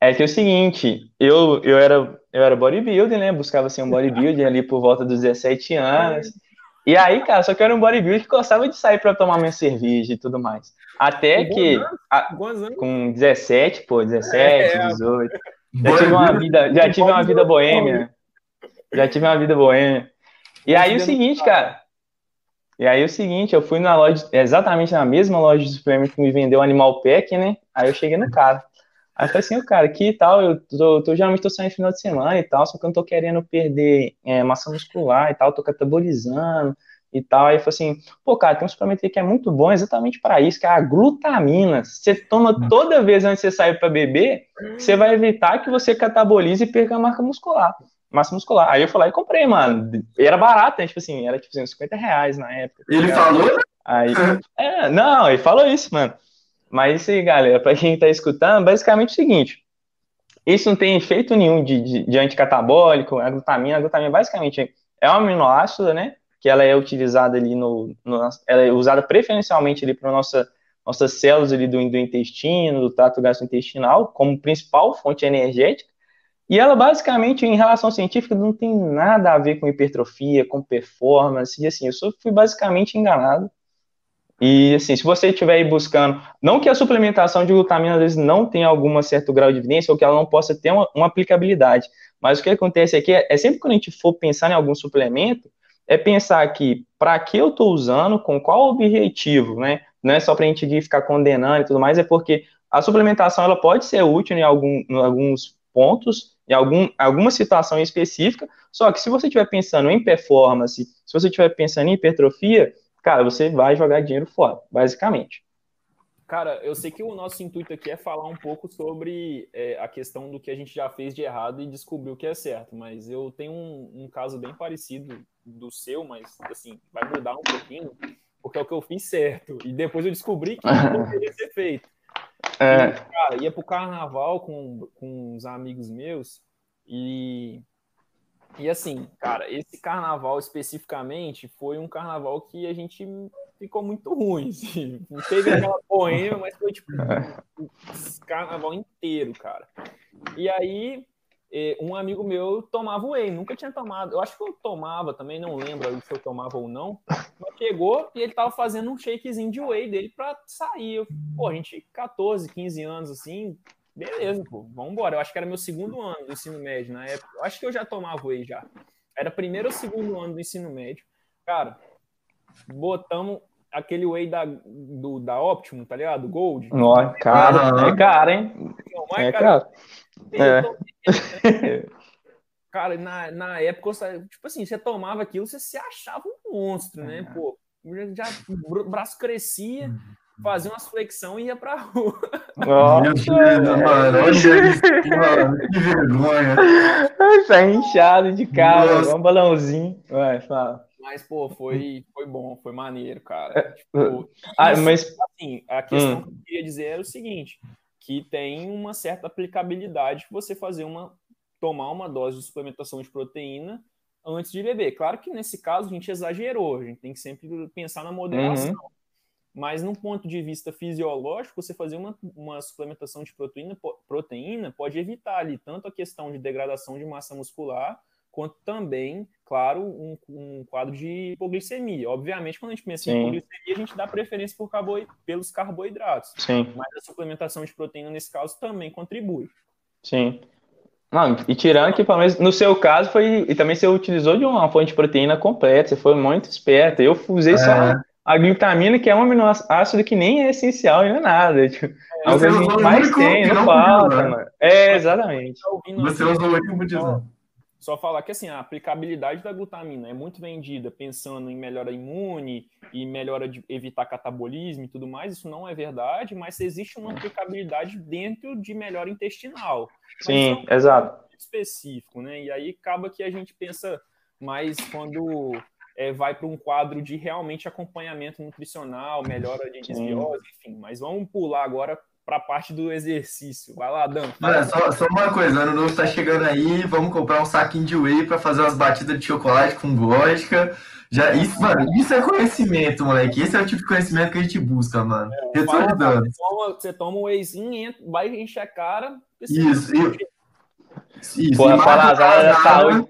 é que é o seguinte, eu, eu, era, eu era bodybuilder, né, buscava ser um bodybuilder ali por volta dos 17 anos, e aí, cara, só que eu era um bodybuilder que gostava de sair para tomar minha cerveja e tudo mais. Até que a, com 17, pô, 17, é, 18. Já tive uma vida, já tive uma vida boêmia. Já tive uma vida boêmia. E aí o seguinte, cara. E aí o seguinte, eu fui na loja, exatamente na mesma loja de suplemento que me vendeu o Animal Pack, né? Aí eu cheguei no cara. Aí eu falei assim, cara, aqui e tal, eu tô, tô, geralmente tô saindo no final de semana e tal, só que eu não tô querendo perder é, massa muscular e tal, tô catabolizando e tal. Aí eu falei assim, pô, cara, tem um suplemento que é muito bom exatamente para isso, que é a glutamina. Você toma hum. toda vez antes de você sair para beber, você vai evitar que você catabolize e perca a marca muscular. Massa muscular. Aí eu falei, e comprei, mano. E era barato, né? tipo assim, era tipo assim, 50 reais na época. Ele tá falou? Aí, é, não, ele falou isso, mano. Mas isso aí, galera, para quem está escutando, basicamente é o seguinte: isso não tem efeito nenhum de, de, de anticatabólico, a glutamina. A glutamina basicamente é um aminoácido, né? Que ela é utilizada ali no. no ela é usada preferencialmente ali para nossa nossas células ali do, do intestino, do trato gastrointestinal, como principal fonte energética. E ela, basicamente, em relação científica, não tem nada a ver com hipertrofia, com performance, e assim, eu só fui basicamente enganado e assim, se você estiver aí buscando, não que a suplementação de glutamina às vezes não tenha algum certo grau de evidência ou que ela não possa ter uma, uma aplicabilidade, mas o que acontece aqui é, é, sempre quando a gente for pensar em algum suplemento, é pensar que para que eu estou usando, com qual objetivo, né? Não é só para a gente ficar condenando e tudo mais, é porque a suplementação ela pode ser útil em, algum, em alguns pontos, em algum, alguma situação específica, só que se você estiver pensando em performance, se você estiver pensando em hipertrofia, cara, você vai jogar dinheiro fora, basicamente. Cara, eu sei que o nosso intuito aqui é falar um pouco sobre é, a questão do que a gente já fez de errado e descobriu que é certo, mas eu tenho um, um, caso bem parecido do seu, mas assim, vai mudar um pouquinho, porque é o que eu fiz certo, e depois eu descobri que não deveria ser feito. É. E, cara, ia pro carnaval com, com uns amigos meus e E assim, cara, esse carnaval especificamente foi um carnaval que a gente ficou muito ruim. Assim. Não teve aquela poema, mas foi tipo um carnaval inteiro, cara. E aí, é, um amigo meu tomava whey, nunca tinha tomado. Eu acho que eu tomava também, não lembro se eu tomava ou não. Mas chegou e ele tava fazendo um shakezinho de whey dele pra sair. Pô, a gente, 14, 15 anos assim, Beleza, pô, vamos embora. Eu acho que era meu segundo ano do ensino médio na época. Eu acho que eu já tomava whey já. Era primeiro ou segundo ano do ensino médio. Cara, botamos aquele whey da, do, da Optimum, tá ligado? Do Gold. Nossa, cara, é caro, hein? Não, é caro. É. Cara, na, na época, tipo assim, você tomava aquilo, você se achava um monstro, né? Pô, já, o braço crescia, fazia umas flexão e ia pra rua. Nossa, mano, que vergonha. Tá inchado de cara, um balãozinho. Vai, fala. Mas, pô, foi, foi bom, foi maneiro, cara. É, tipo, ah, isso, mas... assim, a questão hum. que eu queria dizer era o seguinte, que tem uma certa aplicabilidade você fazer uma tomar uma dose de suplementação de proteína antes de beber. Claro que nesse caso a gente exagerou, a gente tem que sempre pensar na moderação. Uhum. Mas, num ponto de vista fisiológico, você fazer uma, uma suplementação de proteína, proteína pode evitar ali tanto a questão de degradação de massa muscular, quanto também, claro, um, um quadro de hipoglicemia. Obviamente, quando a gente pensa Sim. em hipoglicemia, a gente dá preferência por carbo, pelos carboidratos. Sim. Mas a suplementação de proteína, nesse caso, também contribui. Sim. Não, e tirando que, pelo menos no seu caso, foi. E também você utilizou de uma fonte de proteína completa, você foi muito esperto. Eu usei é. só a glutamina, que é um aminoácido que nem é essencial, nem é nada. Tipo, é, algo que a gente mais tem, não, não falta, né? mano. É, exatamente. Você usou o último design. Só falar que assim, a aplicabilidade da glutamina é muito vendida pensando em melhora imune e melhora de evitar catabolismo e tudo mais. Isso não é verdade, mas existe uma aplicabilidade dentro de melhora intestinal. Sim, é um exato. Específico, né? E aí acaba que a gente pensa mais quando é, vai para um quadro de realmente acompanhamento nutricional, melhora de desbiose, enfim. Mas vamos pular agora para a parte do exercício. Vai lá, Dan. Mano, só, só uma coisa, ano novo tá chegando aí, vamos comprar um saquinho de whey para fazer umas batidas de chocolate com vodka. Já, isso, mano, isso é conhecimento, moleque. Esse é o tipo de conhecimento que a gente busca, mano. É, fala, você, toma, você toma um wheyzinho, vai encher a cara. Isso, isso. Isso, Pô, fala as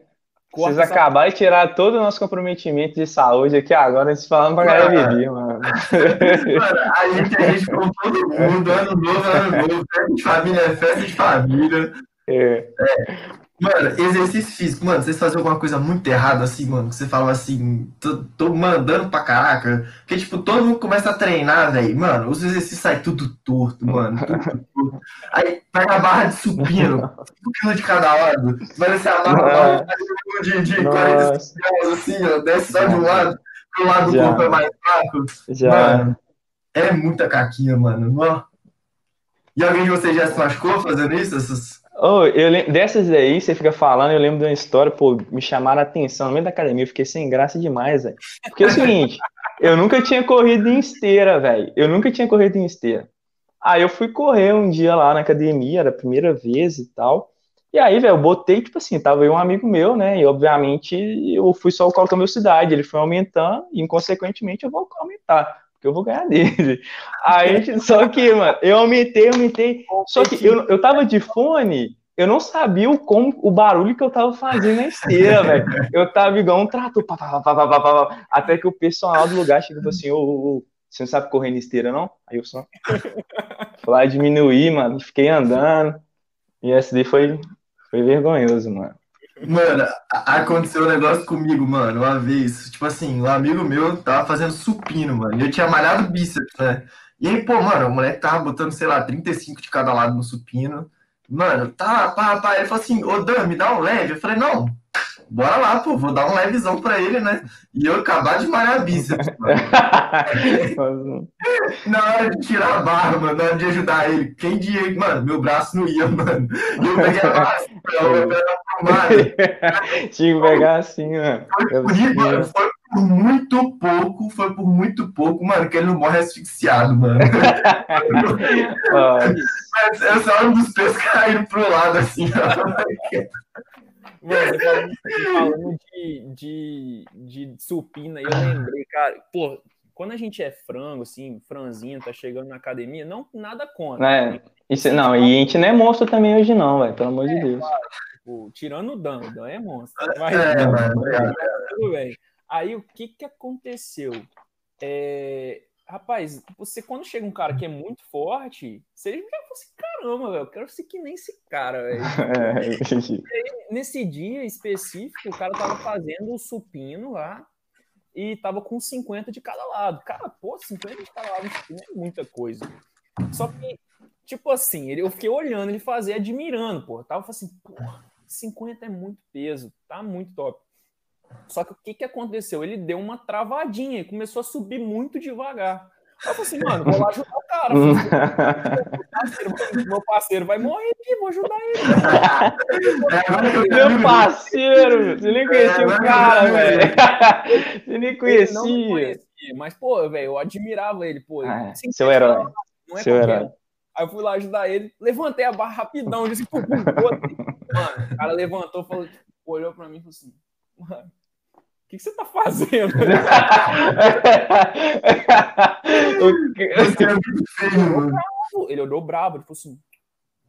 saúde. Vocês acabaram de tirar todo o nosso comprometimento de saúde aqui agora, a gente falando pra galera beber, mano. mano. A gente, a gente com todo mundo, ano novo, ano novo, festa de família, festa de família. É. é. Mano, exercício físico, mano, vocês faziam alguma coisa muito errada assim, mano, que você falava assim, tô, tô mandando pra caraca, porque, tipo, todo mundo começa a treinar, velho, mano, os exercícios saem tudo torto, mano, tudo torto. Aí pega a barra de supino, 5 kg de cada lado, vai ser a barra de, de 40 quilos, assim, ó, desce só de um lado, pro lado do corpo é mais fraco. Já. Mano, é muita caquinha, mano. E alguém de vocês já se machucou fazendo isso? Essas Oh, eu lembro, dessas aí, você fica falando, eu lembro de uma história, pô, me chamaram a atenção no meio da academia, eu fiquei sem graça demais, velho. Porque é o seguinte, eu nunca tinha corrido em esteira, velho. Eu nunca tinha corrido em esteira. Aí eu fui correr um dia lá na academia, era a primeira vez e tal. E aí, velho, eu botei, tipo assim, tava eu um amigo meu, né? E obviamente eu fui só colocando velocidade, ele foi aumentando, e inconsequentemente eu vou aumentar que eu vou ganhar dele. Aí, só que, mano, eu aumentei, aumentei. Só que eu, eu tava de fone, eu não sabia o, como, o barulho que eu tava fazendo na esteira, velho. Eu tava igual um trator, pá, pá, pá, pá, pá, até que o pessoal do lugar chegou assim, ô, ô, ô, você não sabe correr na esteira, não? Aí eu só fui lá diminuir, mano, fiquei andando. E esse daí foi, foi vergonhoso, mano. Mano, aconteceu um negócio comigo, mano, uma vez. Tipo assim, um amigo meu tava fazendo supino, mano. E eu tinha malhado bíceps, né? E aí, pô, mano, o moleque tava botando, sei lá, 35 de cada lado no supino. Mano, tá, pá, pá. Ele falou assim, ô Dan, me dá um leve. Eu falei, não, bora lá, pô, vou dar um levezão pra ele, né? E eu acabar de malhar bíceps, mano. na hora de tirar a barra, mano, na hora de ajudar ele, quem de. Mano, meu braço não ia, mano. E eu peguei a barra assim, eu Tinha que pegar assim, mano. Foi, mano, foi por muito pouco, foi por muito pouco, mano, que ele não morre asfixiado, mano. Mas essa hora dos pés caíram pro lado, assim, ó. Mano, falando, falando de, de, de supina, eu lembrei, cara, pô, quando a gente é frango, assim, franzinho, tá chegando na academia, não nada contra. É, né? isso, não, e a gente não é monstro também hoje, não, velho, pelo amor é, de Deus. Claro, tipo, tirando o Dan, o Dan é monstro. Mas, é, mano, é, tudo bem. Aí o que que aconteceu? É, rapaz, você quando chega um cara que é muito forte, você já fala assim, caramba, velho, eu quero ser que nem esse cara, velho. É, nesse dia específico, o cara tava fazendo o supino lá e tava com 50 de cada lado. Cara, pô, 50 de cada lado supino é muita coisa. Só que, tipo assim, eu fiquei olhando ele fazer, admirando, pô. Eu tava assim, pô, 50 é muito peso, tá muito top. Só que o que, que aconteceu? Ele deu uma travadinha e começou a subir muito devagar. Eu falei assim, mano, vou lá ajudar o cara. meu, parceiro, meu parceiro vai morrer aqui, vou ajudar ele. meu parceiro, você nem conhecia o cara, velho. Você nem conhecia. Mas, pô, velho, eu admirava ele, pô. Ah, assim, seu herói. Não é seu herói. Aí eu fui lá ajudar ele, levantei a barra rapidão, disse, pô, pô, pô. Mano, o cara levantou, falou, olhou pra mim e falou assim, mano, o que, que, você tá fazendo? ele olhou brabo, ele falou assim,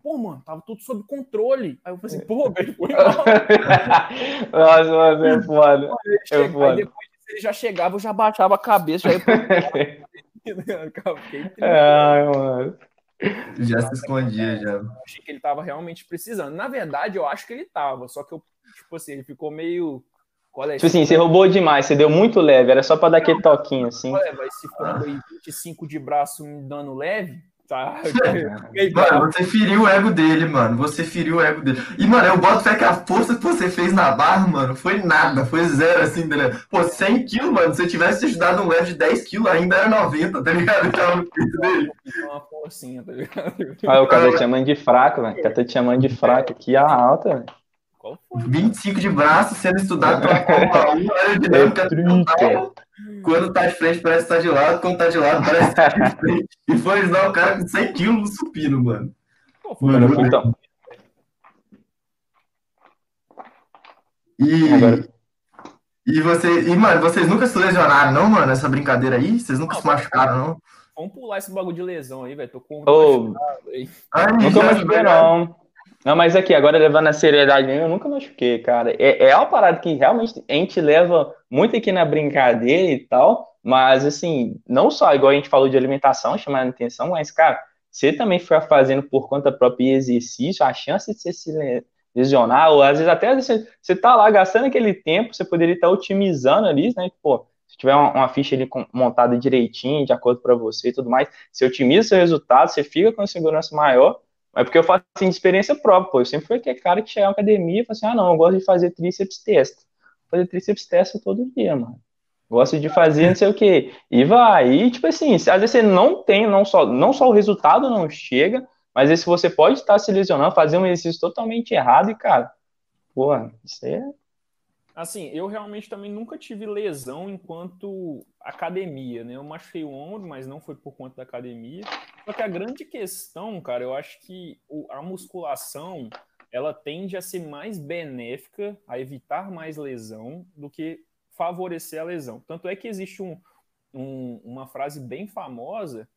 pô, mano, tava tudo sob controle. Aí eu falei assim, pô, velho, foi mal. Nossa, mas é foda. Aí, é foda. Aí depois ele já chegava, eu já baixava a cabeça, já ia pro... Ai, mano. Já se escondia, já. Eu achei que ele tava realmente precisando. Na verdade, eu acho que ele tava, só que eu, tipo assim, ele ficou meio é tipo assim, você roubou demais, você deu muito leve, era só pra dar aquele toquinho, assim. Ué, vai se for aí 25 de braço me dando leve, tá? mano, você feriu o ego dele, mano. Você feriu o ego dele. E, mano, eu boto fé que a força que você fez na barra, mano, foi nada, foi zero, assim, tá ligado? Pô, 100 quilos, mano, se você tivesse ajudado um leve de 10 quilos, ainda era 90, tá ligado? Tava no peito dele. Uma forcinha, tá ligado? Olha o cara te chamando de fraco, velho. O cara te chamando de fraco aqui, a alta, velho. Qual foi? 25 de braço sendo estudado pela Fórmula 1, aerodinâmica total. Quando tá de frente, parece que tá de lado. Quando tá de lado, parece que tá de frente. E foi ajudar o cara com 100 quilos no supino, mano. Mano, então. E, Agora. e você, e mano, vocês nunca se lesionaram, não, mano? Essa brincadeira aí? Vocês nunca não, se machucaram, não? Vamos pular esse bagulho de lesão aí, velho. Tô com. Oh, Ai, nunca machuquei, não. Não, mas aqui, agora levando a seriedade mesmo, eu nunca machuquei, cara. É, é uma parada que realmente a gente leva muito aqui na brincadeira e tal, mas assim, não só, igual a gente falou de alimentação, chamando atenção, mas, cara, você também ficar fazendo por conta própria exercício, a chance de você se lesionar, ou às vezes até você, você tá lá gastando aquele tempo, você poderia estar otimizando ali, né? Pô, se tiver uma, uma ficha ali montada direitinho, de acordo para você e tudo mais, você otimiza seu resultado, você fica com segurança maior, mas porque eu faço assim, de experiência própria, pô. Eu sempre fui aquele cara que chega na academia e fala assim, ah, não, eu gosto de fazer tríceps testa. Fazer tríceps testa todo dia, mano. Gosto de fazer não sei o quê. E vai. E, tipo assim, às vezes você não tem, não só, não só o resultado não chega, mas esse você pode estar se lesionando, fazer um exercício totalmente errado e, cara, porra, isso é Assim, eu realmente também nunca tive lesão enquanto academia, né? Eu machuquei o ombro, mas não foi por conta da academia. Só que a grande questão, cara, eu acho que a musculação ela tende a ser mais benéfica, a evitar mais lesão, do que favorecer a lesão. Tanto é que existe um, um, uma frase bem famosa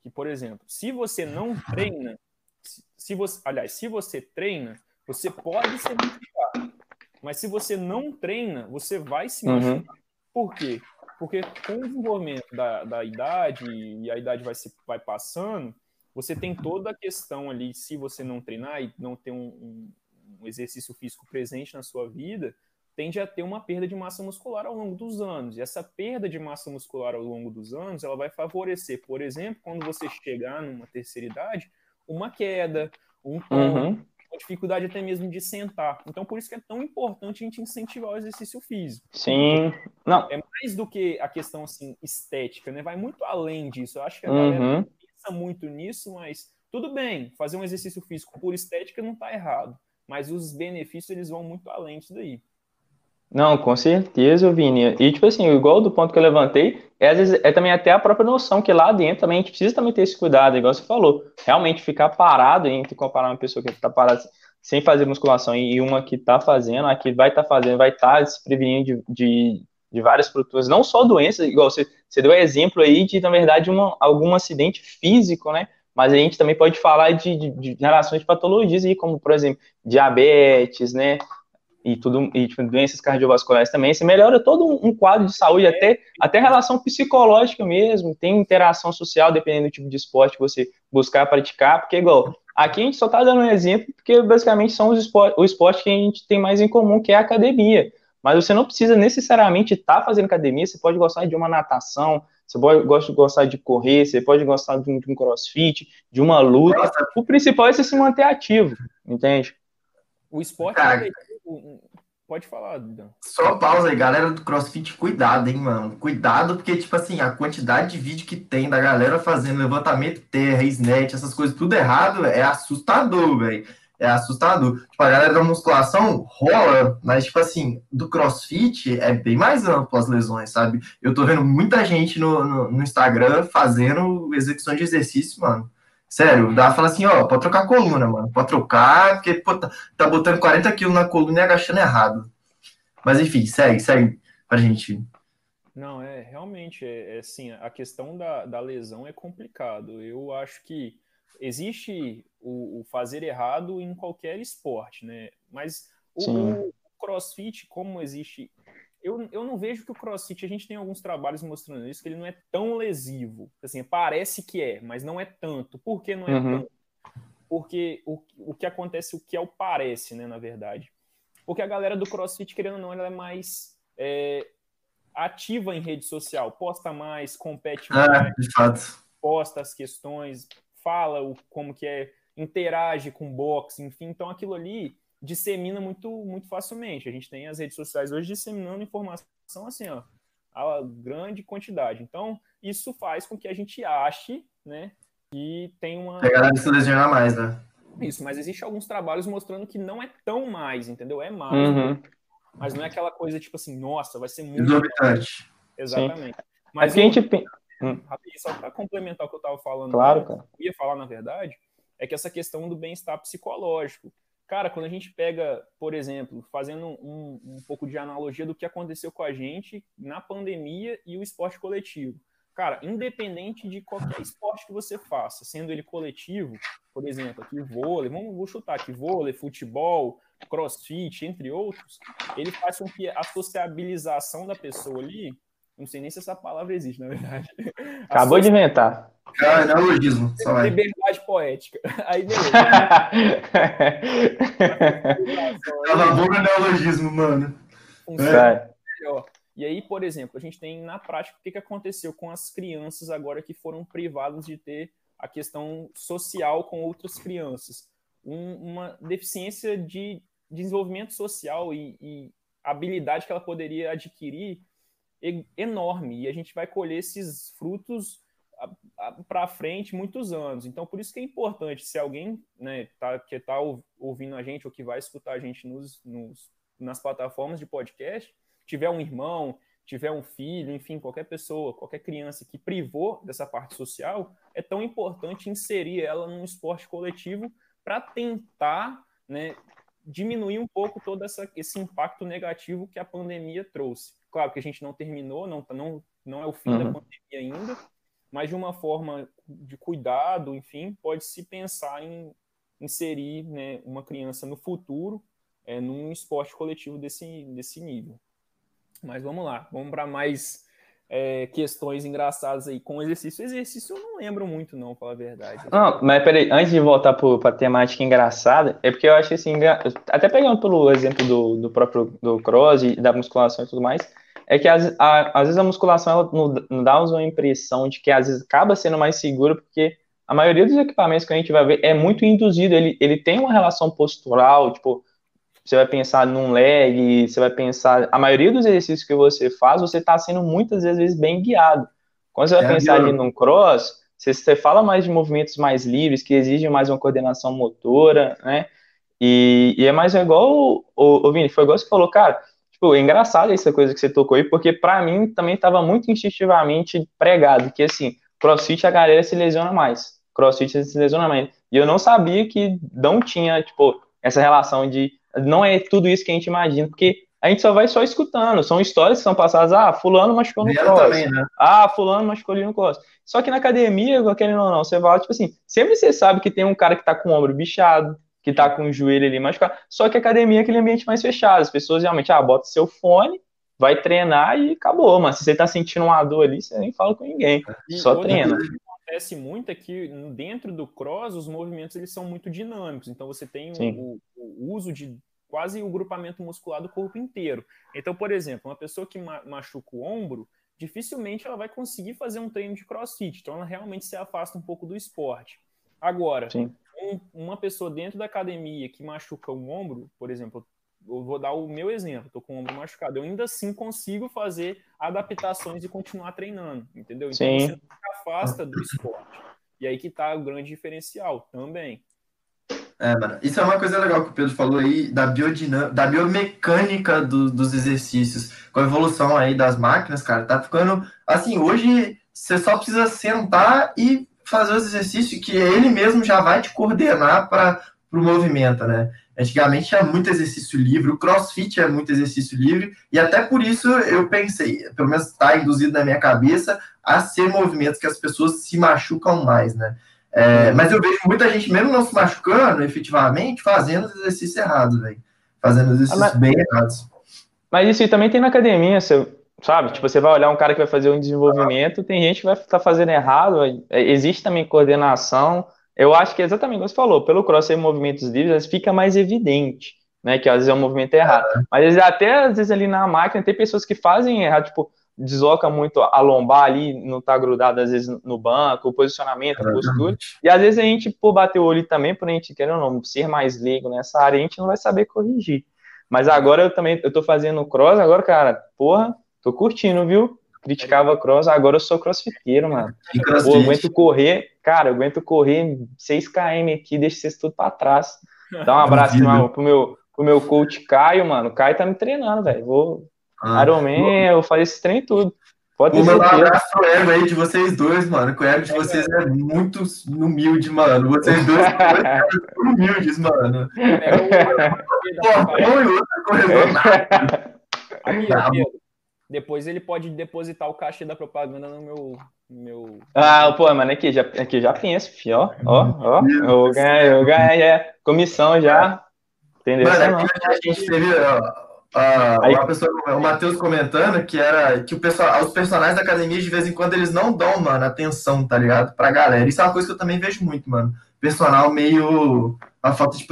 que, por exemplo, se você não treina, se, se você, aliás, se você treina, você pode se machucar mas se você não treina, você vai se uhum. machucar. Uhum. Por quê? Porque com o desenvolvimento da, da idade e a idade vai, se, vai passando, você tem toda a questão ali, se você não treinar e não ter um, um, um exercício físico presente na sua vida, tende a ter uma perda de massa muscular ao longo dos anos. E essa perda de massa muscular ao longo dos anos, ela vai favorecer, por exemplo, quando você chegar numa terceira idade, uma queda, um tombo, uhum dificuldade até mesmo de sentar. Então, por isso que é tão importante a gente incentivar o exercício físico. Sim. Não. É mais do que a questão assim estética, né? Vai muito além disso. Eu acho que a uhum. galera pensa muito nisso, mas tudo bem, fazer um exercício físico por estética não está errado, mas os benefícios eles vão muito além disso daí. Não, com certeza, Vini. E, tipo assim, igual do ponto que eu levantei, é, às vezes, é também até a própria noção que lá dentro também a gente precisa também ter esse cuidado, igual você falou. Realmente ficar parado, entre comparar uma pessoa que está parada, sem fazer musculação e uma que está fazendo, a que vai estar tá fazendo, vai estar tá se prevenindo de, de, de, várias fruturas, não só doenças, igual você, você deu exemplo aí de, na verdade, uma, algum acidente físico, né? Mas a gente também pode falar de, de, de relações de patologias aí, como, por exemplo, diabetes, né? E tudo, e tipo, doenças cardiovasculares também. Você melhora todo um, quadro de saúde, até, até relação psicológica mesmo, tem interação social, dependendo do tipo de esporte que você buscar praticar, porque, igual, Aqui a gente só está dando um exemplo, porque basicamente são os esportes, o esporte que a gente tem mais em comum, que é a academia. Mas você não precisa necessariamente estar tá fazendo academia, você pode gostar de uma natação, você pode gostar de correr, você pode gostar de um, de um crossfit, de uma luta. O principal é você se manter ativo, entende? O esporte é Pode falar, Dan. Só pausa aí, galera do CrossFit, cuidado, hein, mano. Cuidado, porque, tipo assim, a quantidade de vídeo que tem da galera fazendo levantamento terra, snatch, essas coisas tudo errado, é assustador, velho. É assustador. Tipo, a galera da musculação rola, mas, tipo assim, do CrossFit é bem mais amplo as lesões, sabe? Eu tô vendo muita gente no, no, no Instagram fazendo execução de exercício, mano. Sério, dá fala assim, ó, pode trocar a coluna, mano. Pode trocar, porque pô, tá, tá botando 40 quilos na coluna e agachando errado. Mas enfim, segue, segue pra gente. Não, é realmente, é, é assim, a questão da, da lesão é complicado. Eu acho que existe o, o fazer errado em qualquer esporte, né? Mas o, o crossfit, como existe eu, eu não vejo que o CrossFit, a gente tem alguns trabalhos mostrando isso, que ele não é tão lesivo. Assim, parece que é, mas não é tanto. Por que não é uhum. tanto? Porque o, o que acontece, o que é o parece, né, na verdade. Porque a galera do CrossFit, querendo ou não, ela é mais é, ativa em rede social, posta mais, compete ah, mais, fato. posta as questões, fala o, como que é, interage com boxe, enfim. Então aquilo ali dissemina muito, muito facilmente. A gente tem as redes sociais hoje disseminando informação assim, ó, a grande quantidade. Então, isso faz com que a gente ache, né, que tem uma... Pegar de se lesionar mais, né? Isso, mas existe alguns trabalhos mostrando que não é tão mais, entendeu? É mais, uhum. mas não é aquela coisa tipo assim, nossa, vai ser muito... Exorbitante. Exatamente. Sim. Mas é a gente... Hum. Só para complementar o que eu estava falando, claro, cara. eu ia falar, na verdade, é que essa questão do bem-estar psicológico. Cara, quando a gente pega, por exemplo, fazendo um, um pouco de analogia do que aconteceu com a gente na pandemia e o esporte coletivo. Cara, independente de qualquer esporte que você faça, sendo ele coletivo, por exemplo, aqui vôlei, vamos vou chutar aqui, vôlei, futebol, crossfit, entre outros, ele faz com que a sociabilização da pessoa ali, não sei nem se essa palavra existe, na verdade. Acabou de inventar. Ah, neologismo. Só vai. Liberdade poética. Aí beleza. Cala a boca neologismo, mano. É. Melhor. E aí, por exemplo, a gente tem na prática o que, que aconteceu com as crianças agora que foram privadas de ter a questão social com outras crianças. Um, uma deficiência de desenvolvimento social e, e habilidade que ela poderia adquirir enorme. E a gente vai colher esses frutos para frente muitos anos. Então, por isso que é importante, se alguém né, tá, que está ouvindo a gente ou que vai escutar a gente nos, nos, nas plataformas de podcast, tiver um irmão, tiver um filho, enfim, qualquer pessoa, qualquer criança que privou dessa parte social, é tão importante inserir ela num esporte coletivo para tentar né, diminuir um pouco todo essa, esse impacto negativo que a pandemia trouxe. Claro que a gente não terminou, não, não, não é o fim uhum. da pandemia ainda, mas de uma forma de cuidado, enfim, pode-se pensar em inserir né, uma criança no futuro é, num esporte coletivo desse, desse nível. Mas vamos lá, vamos para mais é, questões engraçadas aí com exercício. Exercício eu não lembro muito, não, para falar a verdade. Não, mas peraí, antes de voltar para a temática engraçada, é porque eu acho assim, até pegando pelo exemplo do, do próprio do cross da musculação e tudo mais, é que às, às vezes a musculação ela não dá uma impressão de que às vezes acaba sendo mais segura, porque a maioria dos equipamentos que a gente vai ver é muito induzido, ele, ele tem uma relação postural, tipo, você vai pensar num leg, você vai pensar, a maioria dos exercícios que você faz, você está sendo muitas vezes bem guiado. Quando você vai é, pensar ali num cross, você, você fala mais de movimentos mais livres, que exigem mais uma coordenação motora, né? E, e é mais igual, o, o, o Vini, foi igual você falou, cara, Tipo, é engraçado essa coisa que você tocou aí, porque para mim também estava muito instintivamente pregado, que assim, crossfit a galera se lesiona mais. Crossfit se lesiona mais. E eu não sabia que não tinha, tipo, essa relação de não é tudo isso que a gente imagina, porque a gente só vai só escutando. São histórias que são passadas. Ah, fulano machucou no cross. Também, né? Ah, fulano machucou ali no cross. Só que na academia, querendo ou não, você vai, tipo assim, sempre você sabe que tem um cara que tá com o ombro bichado, que tá com o joelho ali machucado. Só que a academia é aquele ambiente mais fechado. As pessoas realmente, ah, bota seu fone, vai treinar e acabou. Mas se você tá sentindo uma dor ali, você nem fala com ninguém. E só treina. Acontece muito é que dentro do cross, os movimentos eles são muito dinâmicos. Então você tem o, o, uso de quase o grupamento muscular do corpo inteiro. Então, por exemplo, uma pessoa que machuca o ombro, dificilmente ela vai conseguir fazer um treino de crossfit. Então, ela realmente se afasta um pouco do esporte. Agora, um, uma pessoa dentro da academia que machuca o ombro, por exemplo, eu vou dar o meu exemplo, estou com o ombro machucado, eu ainda assim consigo fazer adaptações e continuar treinando, entendeu? Então Sim. você não se afasta do esporte. E aí que está o grande diferencial também. É, mano. Isso é uma coisa legal que o Pedro falou aí da biodinâmica, da biomecânica do, dos exercícios. Com a evolução aí das máquinas, cara, tá ficando. Assim, hoje você só precisa sentar e fazer os exercícios que ele mesmo já vai te coordenar para o movimento, né? Antigamente tinha muito exercício livre, o crossfit é muito exercício livre, e até por isso eu pensei, pelo menos está induzido na minha cabeça, a ser movimentos que as pessoas se machucam mais, né? É, mas eu vejo muita gente, mesmo não se machucando efetivamente, fazendo os exercícios errados, velho. Fazendo os exercícios ah, mas, bem errados. Mas isso também tem na academia, você, sabe? Tipo, você vai olhar um cara que vai fazer um desenvolvimento, tem gente que vai estar tá fazendo errado, é, existe também coordenação. Eu acho que é exatamente o que você falou, pelo cross ser movimentos livres, fica mais evidente, né? Que às vezes é um movimento errado. É. Mas até às vezes ali na máquina tem pessoas que fazem errado, tipo, desloca muito a lombar ali, não tá grudado às vezes no banco, o posicionamento, a postura. E às vezes a gente, por bater o olho também, por a gente querer ou não ser mais leigo nessa área, a gente não vai saber corrigir. Mas agora eu também, eu tô fazendo cross, agora, cara, porra, tô curtindo, viu? Criticava cross, agora eu sou crossfiteiro, mano. Pô, eu aguento correr, cara, eu aguento correr 6km aqui, deixa vocês tudo pra trás. Dá um abraço pro meu, pro meu coach Caio, mano. O Caio tá me treinando, velho. Vou ah, Iron Man, eu faço esse trem tudo. Pode Vou mandar um abraço pro ego aí de vocês dois, mano. Que o ego de vocês é muito humilde, mano. Vocês dois são humildes, mano. um e outro corredor depois ele pode depositar o cachê da propaganda no meu. meu... Ah, pô, mano, aqui já, aqui já penso, fi, ó, ó, ó. Eu ganhei, eu ganhei é, comissão já. Entendeu? Mano, aqui a gente teve, ó, Uh, Aí... pessoa, o Matheus comentando que era que o pessoal, os personagens da academia, de vez em quando, eles não dão, mano, atenção, tá ligado? Pra galera. Isso é uma coisa que eu também vejo muito, mano. Personal meio. a falta de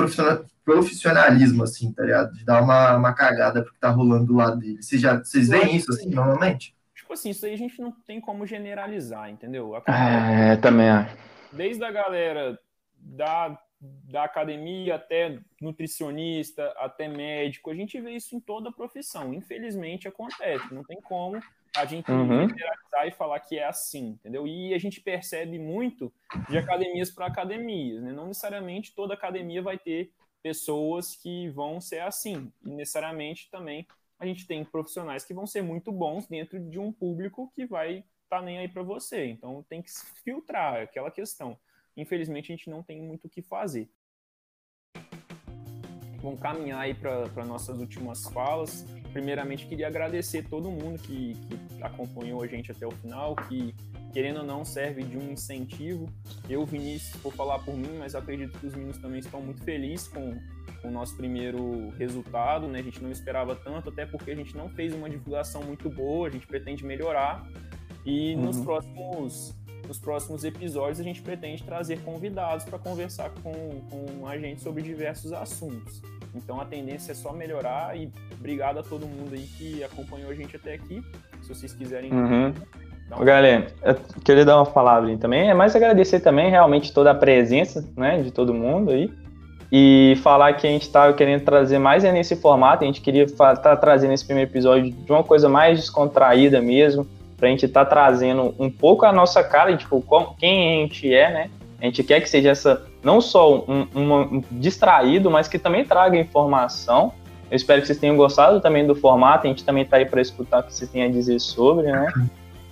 profissionalismo, assim, tá ligado? De dar uma, uma cagada porque tá rolando do lado dele. Vocês, já, vocês veem isso, assim, normalmente? Tipo assim, isso aí a gente não tem como generalizar, entendeu? É, também acho. Desde a galera da da academia até nutricionista, até médico, a gente vê isso em toda a profissão. Infelizmente acontece, não tem como a gente uhum. generalizar e falar que é assim, entendeu? E a gente percebe muito de academias para academias, né? Não necessariamente toda academia vai ter pessoas que vão ser assim, e necessariamente também a gente tem profissionais que vão ser muito bons dentro de um público que vai estar tá nem aí para você. Então tem que filtrar aquela questão infelizmente a gente não tem muito o que fazer. Vamos caminhar aí para nossas últimas falas. Primeiramente, queria agradecer todo mundo que, que acompanhou a gente até o final, que querendo ou não serve de um incentivo. Eu, Vinícius, vou falar por mim, mas acredito que os meninos também estão muito felizes com, com o nosso primeiro resultado. Né? A gente não esperava tanto, até porque a gente não fez uma divulgação muito boa, a gente pretende melhorar. E uhum. nos próximos nos próximos episódios a gente pretende trazer convidados para conversar com, com a gente sobre diversos assuntos. Então a tendência é só melhorar e obrigado a todo mundo aí que acompanhou a gente até aqui. Se vocês quiserem. Uhum. Galera, eu queria dar uma palavra também. É mais agradecer também realmente toda a presença né, de todo mundo aí. E falar que a gente estava querendo trazer mais é nesse formato. A gente queria estar tá trazendo esse primeiro episódio de uma coisa mais descontraída mesmo para a gente estar tá trazendo um pouco a nossa cara, tipo, quem a gente é, né? A gente quer que seja essa, não só um, um, um distraído, mas que também traga informação. Eu espero que vocês tenham gostado também do formato, a gente também está aí para escutar o que vocês têm a dizer sobre, né?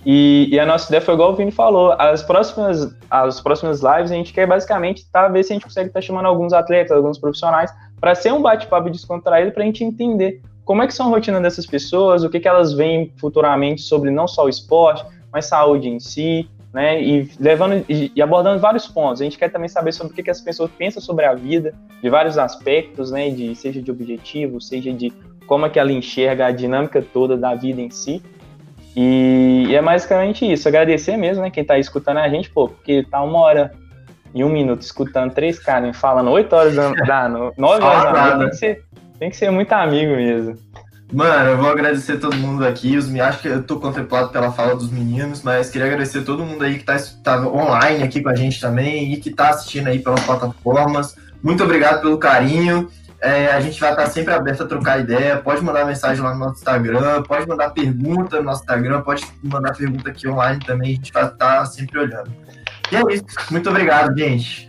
E, e, a nossa ideia foi igual o Vini falou, as próximas, as próximas lives a gente quer basicamente tá, ver se a gente consegue estar tá chamando alguns atletas, alguns profissionais, para ser um bate-papo descontraído, para a gente entender como é que são a rotina dessas pessoas, o que, que elas veem futuramente sobre não só o esporte, mas saúde em si, né? E levando e, abordando vários pontos. A gente quer também saber sobre o que, que as pessoas pensam sobre a vida, de vários aspectos, né? De, seja de objetivo, seja de como é que ela enxerga a dinâmica toda da vida em si. E, e é basicamente isso, agradecer mesmo, né, quem está escutando a gente, pô, porque tá uma hora e um minuto escutando três caras falando oito horas da, da nove horas da noite, tem que, ser, tem que ser muito amigo mesmo. Mano, eu vou agradecer todo mundo aqui. Os, acho que eu tô contemplado pela fala dos meninos, mas queria agradecer todo mundo aí que tá, tá online aqui com a gente também e que tá assistindo aí pelas plataformas. Muito obrigado pelo carinho. É, a gente vai estar sempre aberto a trocar ideia. Pode mandar mensagem lá no nosso Instagram, pode mandar pergunta no nosso Instagram, pode mandar pergunta aqui online também. A gente vai estar sempre olhando. E é isso. Muito obrigado, gente.